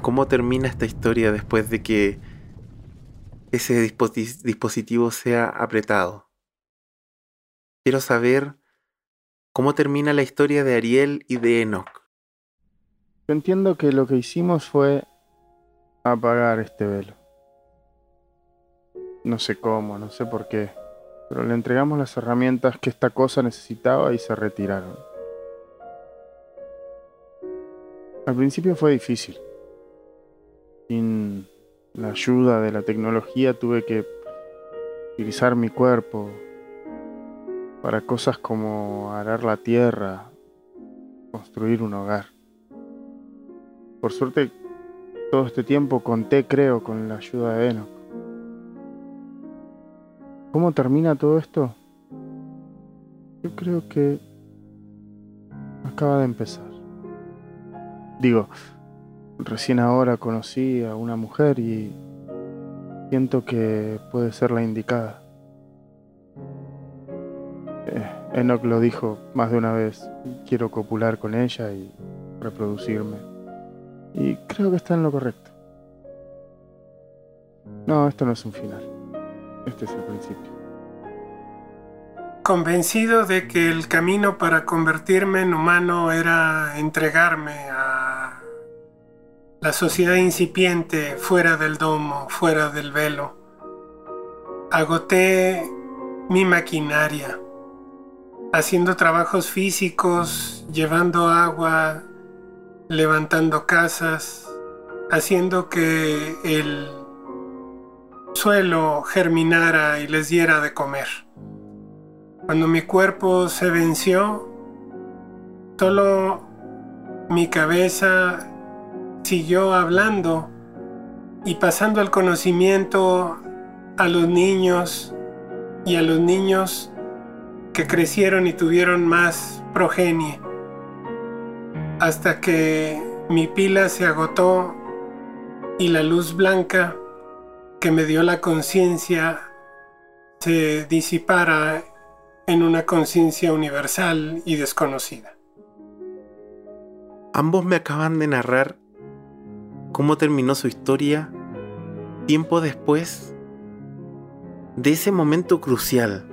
¿cómo termina esta historia después de que ese disposi- dispositivo sea apretado? Quiero saber cómo termina la historia de Ariel y de Enoch. Yo entiendo que lo que hicimos fue apagar este velo. No sé cómo, no sé por qué, pero le entregamos las herramientas que esta cosa necesitaba y se retiraron. Al principio fue difícil. Sin la ayuda de la tecnología tuve que utilizar mi cuerpo para cosas como arar la tierra, construir un hogar. por suerte, todo este tiempo conté, creo, con la ayuda de Enoch. ¿Cómo termina todo esto? Yo creo que acaba de empezar. Digo, recién ahora conocí a una mujer y siento que puede ser la indicada. Eh, Enoch lo dijo más de una vez, quiero copular con ella y reproducirme. Y creo que está en lo correcto. No, esto no es un final. Este es el principio. Convencido de que el camino para convertirme en humano era entregarme a la sociedad incipiente fuera del domo, fuera del velo, agoté mi maquinaria, haciendo trabajos físicos, llevando agua, levantando casas, haciendo que el suelo germinara y les diera de comer. Cuando mi cuerpo se venció, solo mi cabeza siguió hablando y pasando el conocimiento a los niños y a los niños que crecieron y tuvieron más progenie, hasta que mi pila se agotó y la luz blanca que me dio la conciencia se disipara en una conciencia universal y desconocida. Ambos me acaban de narrar cómo terminó su historia tiempo después de ese momento crucial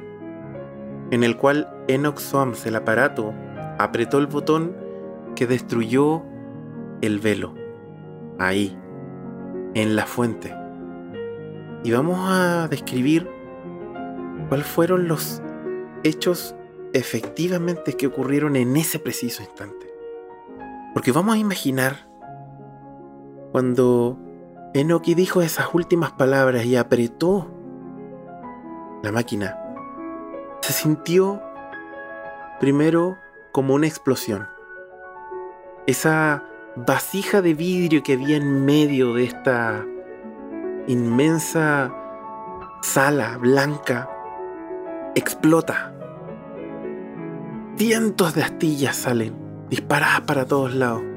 en el cual Enoch Swams, el aparato, apretó el botón que destruyó el velo. Ahí, en la fuente. Y vamos a describir cuáles fueron los hechos efectivamente que ocurrieron en ese preciso instante. Porque vamos a imaginar cuando Enoki dijo esas últimas palabras y apretó la máquina, se sintió primero como una explosión. Esa vasija de vidrio que había en medio de esta inmensa sala blanca explota. Cientos de astillas salen, disparadas para todos lados.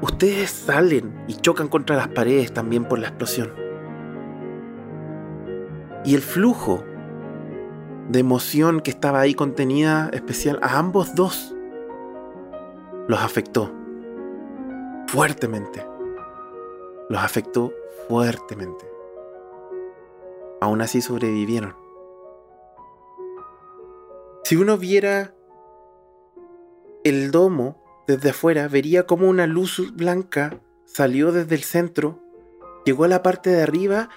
Ustedes salen y chocan contra las paredes también por la explosión. Y el flujo de emoción que estaba ahí contenida especial a ambos dos los afectó fuertemente. Los afectó fuertemente. Aún así sobrevivieron. Si uno viera el domo desde afuera, vería como una luz blanca salió desde el centro, llegó a la parte de arriba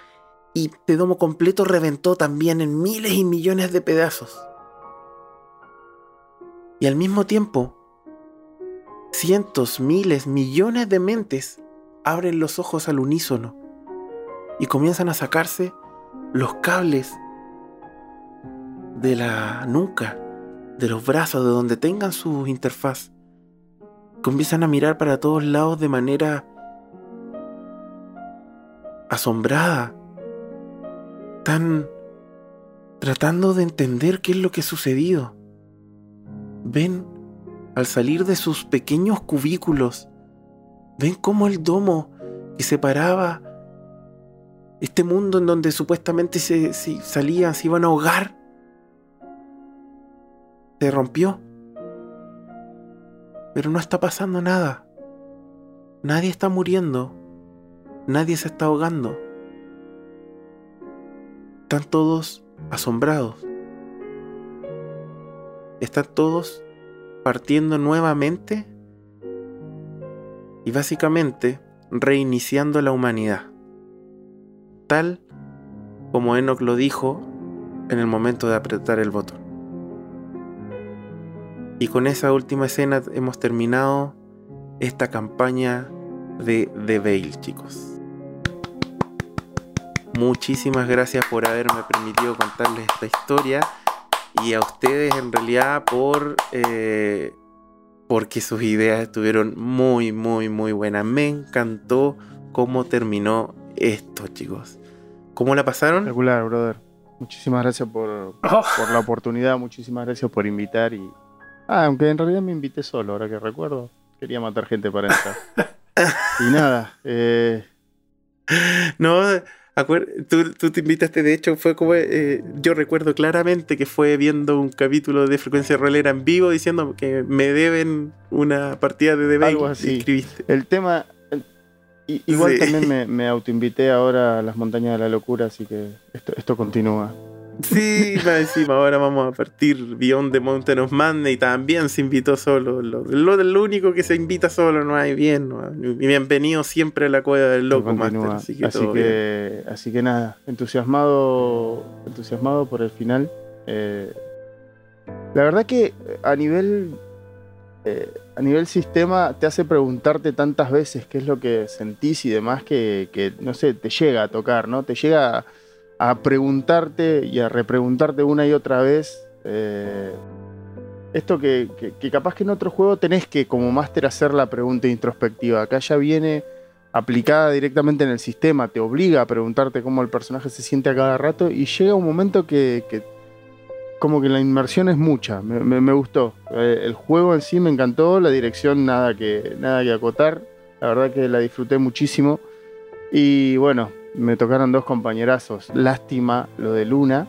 y este domo completo reventó también en miles y millones de pedazos. Y al mismo tiempo, cientos, miles, millones de mentes abren los ojos al unísono y comienzan a sacarse los cables de la nuca, de los brazos, de donde tengan su interfaz. Comienzan a mirar para todos lados de manera asombrada, tan tratando de entender qué es lo que ha sucedido. Ven, al salir de sus pequeños cubículos, ven cómo el domo que separaba este mundo en donde supuestamente se, salían, se iban a ahogar, se rompió. Pero no está pasando nada. Nadie está muriendo. Nadie se está ahogando. Están todos asombrados. Están todos partiendo nuevamente y básicamente reiniciando la humanidad. Tal como Enoch lo dijo en el momento de apretar el botón. Y con esa última escena hemos terminado esta campaña de The Veil, chicos. Muchísimas gracias por haberme permitido contarles esta historia y a ustedes en realidad por eh, porque sus ideas estuvieron muy, muy, muy buenas. Me encantó cómo terminó esto, chicos. ¿Cómo la pasaron? Espectacular, brother. Muchísimas gracias por, Oh, por la oportunidad, muchísimas gracias por invitar y... Ah, aunque en realidad me invité solo, ahora que recuerdo. Quería matar gente para entrar. [laughs] y nada, eh, No, tú, tú te invitaste, de hecho, fue como. eh, yo recuerdo claramente que fue viendo un capítulo de Frecuencia Rolera en vivo diciendo que me deben una partida de debate. Algo así. y escribiste. el tema... el- igual Sí. también me, [laughs] me autoinvité ahora a las montañas de la locura, así que esto, esto continúa. Sí, más encima, ahora vamos a partir Beyond the Mountain of Madness y también se invitó solo. Lo, lo, lo único que se invita solo no hay bien. ¿no? Y bienvenido siempre a la cueva del loco, Master. Así que, así, que, así que nada, entusiasmado, entusiasmado por el final. Eh, la verdad que a nivel, eh, a nivel sistema te hace preguntarte tantas veces qué es lo que sentís y demás que, que, no sé, te llega a tocar, ¿no? Te llega a, preguntarte y a repreguntarte una y otra vez. eh, esto que, que- capaz que en otro juego tenés que como máster hacer la pregunta introspectiva. Acá ya viene aplicada directamente en el sistema, te obliga a preguntarte cómo el personaje se siente a cada rato y llega un momento que, que como que la inmersión es mucha, me gustó. Eh, el juego en sí me encantó, la dirección nada que, nada que acotar, la verdad que la disfruté muchísimo y bueno, me tocaron dos compañerazos, lástima lo de Luna,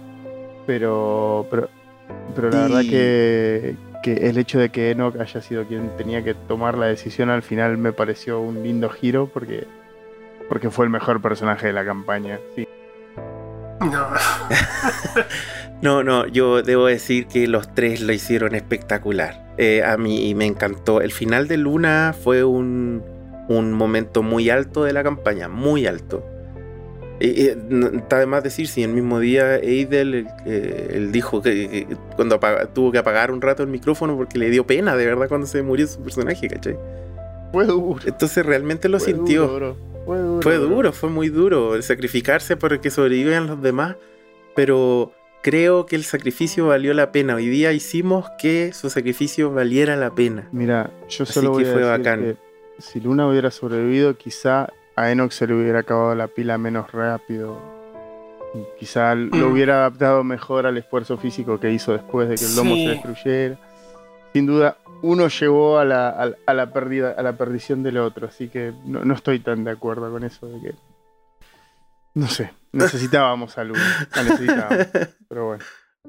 pero, pero, pero la verdad que, que el hecho de que Enoch haya sido quien tenía que tomar la decisión al final me pareció un lindo giro porque, porque fue el mejor personaje de la campaña. Sí. no. [laughs] No, no, yo debo decir que los tres lo hicieron espectacular. Eh, a mí me encantó. El final de Luna fue un, un momento muy alto de la campaña, muy alto. Está de más decir si el mismo día Eidel eh, él dijo que, que cuando apaga- tuvo que apagar un rato el micrófono porque le dio pena de verdad cuando se murió su personaje, ¿cachai? Fue duro. Entonces realmente lo fue sintió. duro. Fue duro. Fue bro. duro, fue muy duro el sacrificarse para que sobrevivan los demás, pero creo que el sacrificio valió la pena. Hoy día hicimos que su sacrificio valiera la pena. Mira, yo Así solo que voy a fue decir bacán. que si Luna hubiera sobrevivido, quizá a Enoch se le hubiera acabado la pila menos rápido. Quizá lo Mm. hubiera adaptado mejor al esfuerzo físico que hizo después de que el lomo Sí. se destruyera. Sin duda, uno llevó a la, a, a la pérdida, a la perdición del otro, así que no, no estoy tan de acuerdo con eso de que. No sé, necesitábamos a Luna. La [laughs] necesitábamos, pero bueno.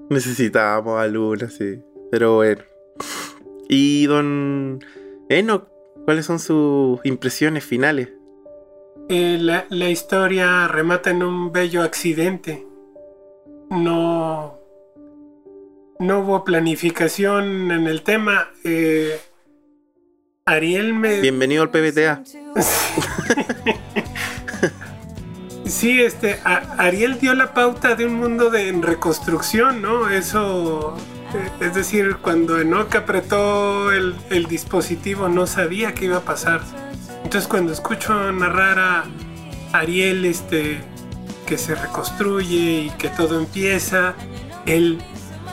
Necesitábamos a Luna, sí. Pero bueno. Y don Enoch, ¿cuáles son sus impresiones finales? Eh, la, la historia remata en un bello accidente. No, no hubo planificación en el tema. Eh, Ariel me... Bienvenido al PBTA. [laughs] Sí, este, a- Ariel dio la pauta de un mundo de en reconstrucción, ¿no? Eso, eh, es decir, cuando Enoch apretó el, el dispositivo no sabía qué iba a pasar. Entonces cuando escucho narrar a Ariel, este, que se reconstruye y que todo empieza, el,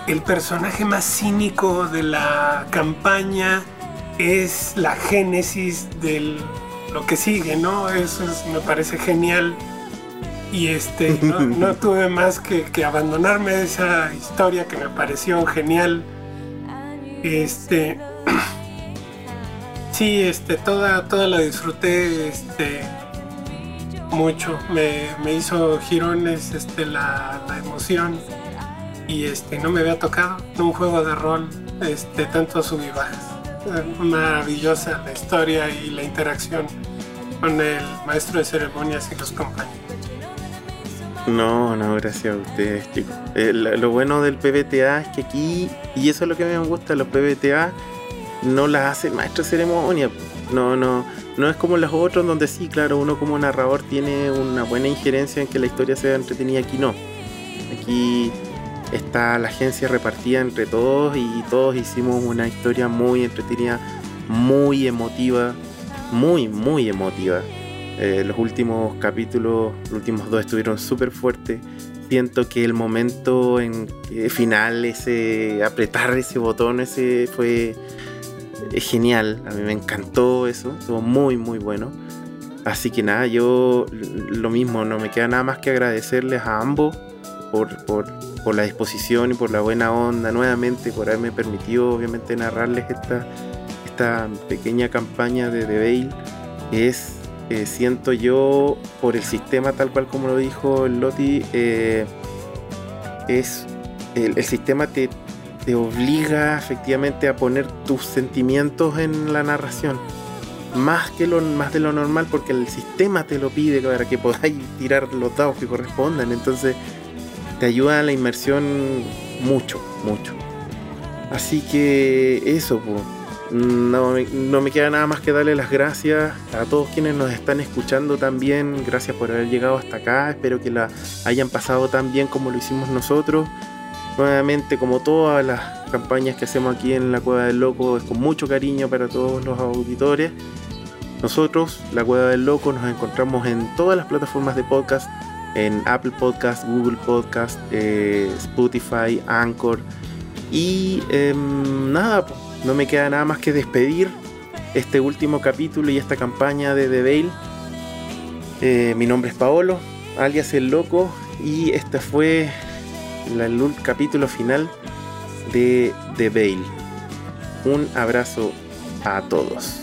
el personaje más cínico de la campaña es la génesis de lo que sigue, ¿no? Eso es- me parece genial. Y este, no, [laughs] no tuve más que, que abandonarme de esa historia que me pareció genial. Este, [clears throat] sí, este, toda, toda la disfruté, este, mucho. Me, me hizo girones, este, la, la emoción. Y este, no me había tocado un juego de rol, este, tanto sub bajas. Eh, Maravillosa la historia y la interacción con el maestro de ceremonias y los compañeros. No, no, gracias a ustedes, chicos. Eh, lo, lo bueno del PBTA es que aquí, y eso es lo que me gusta, los PBTA no las hace maestro de ceremonia. No, no, no es como los otros donde sí, claro, uno como narrador tiene una buena injerencia en que la historia sea entretenida. Aquí no. Aquí está la agencia repartida entre todos y todos hicimos una historia muy entretenida, muy emotiva, muy, muy emotiva. Eh, los últimos capítulos, los últimos dos estuvieron súper fuertes. Siento que el momento en final, ese apretar ese botón, ese fue es genial, a mí me encantó eso, estuvo muy muy bueno. Así que nada, yo lo mismo, no me queda nada más que agradecerles a ambos por, por, por la disposición y por la buena onda nuevamente, por haberme permitido obviamente narrarles esta, esta pequeña campaña de The Veil. Es, eh, siento yo, por el sistema tal cual como lo dijo el Loti, eh, es el, el sistema te, te obliga efectivamente a poner tus sentimientos en la narración. Más, que lo, más de lo normal porque el sistema te lo pide para que podáis tirar los dados que correspondan. Entonces te ayuda a la inmersión mucho, mucho. Así que eso, pues. No, no me queda nada más que darle las gracias a todos quienes nos están escuchando también. Gracias por haber llegado hasta acá. Espero que la hayan pasado tan bien como lo hicimos nosotros. Nuevamente, como todas las campañas que hacemos aquí en la Cueva del Loco, es con mucho cariño para todos los auditores. Nosotros, la Cueva del Loco, nos encontramos en todas las plataformas de podcast, en Apple Podcast, Google Podcast, eh, Spotify, Anchor. Y em, nada, no me queda nada más que despedir este último capítulo y esta campaña de The Veil. Eh, mi nombre es Paolo, alias El Loco, y este fue la- el ul- capítulo final de The Veil. Un abrazo a todos.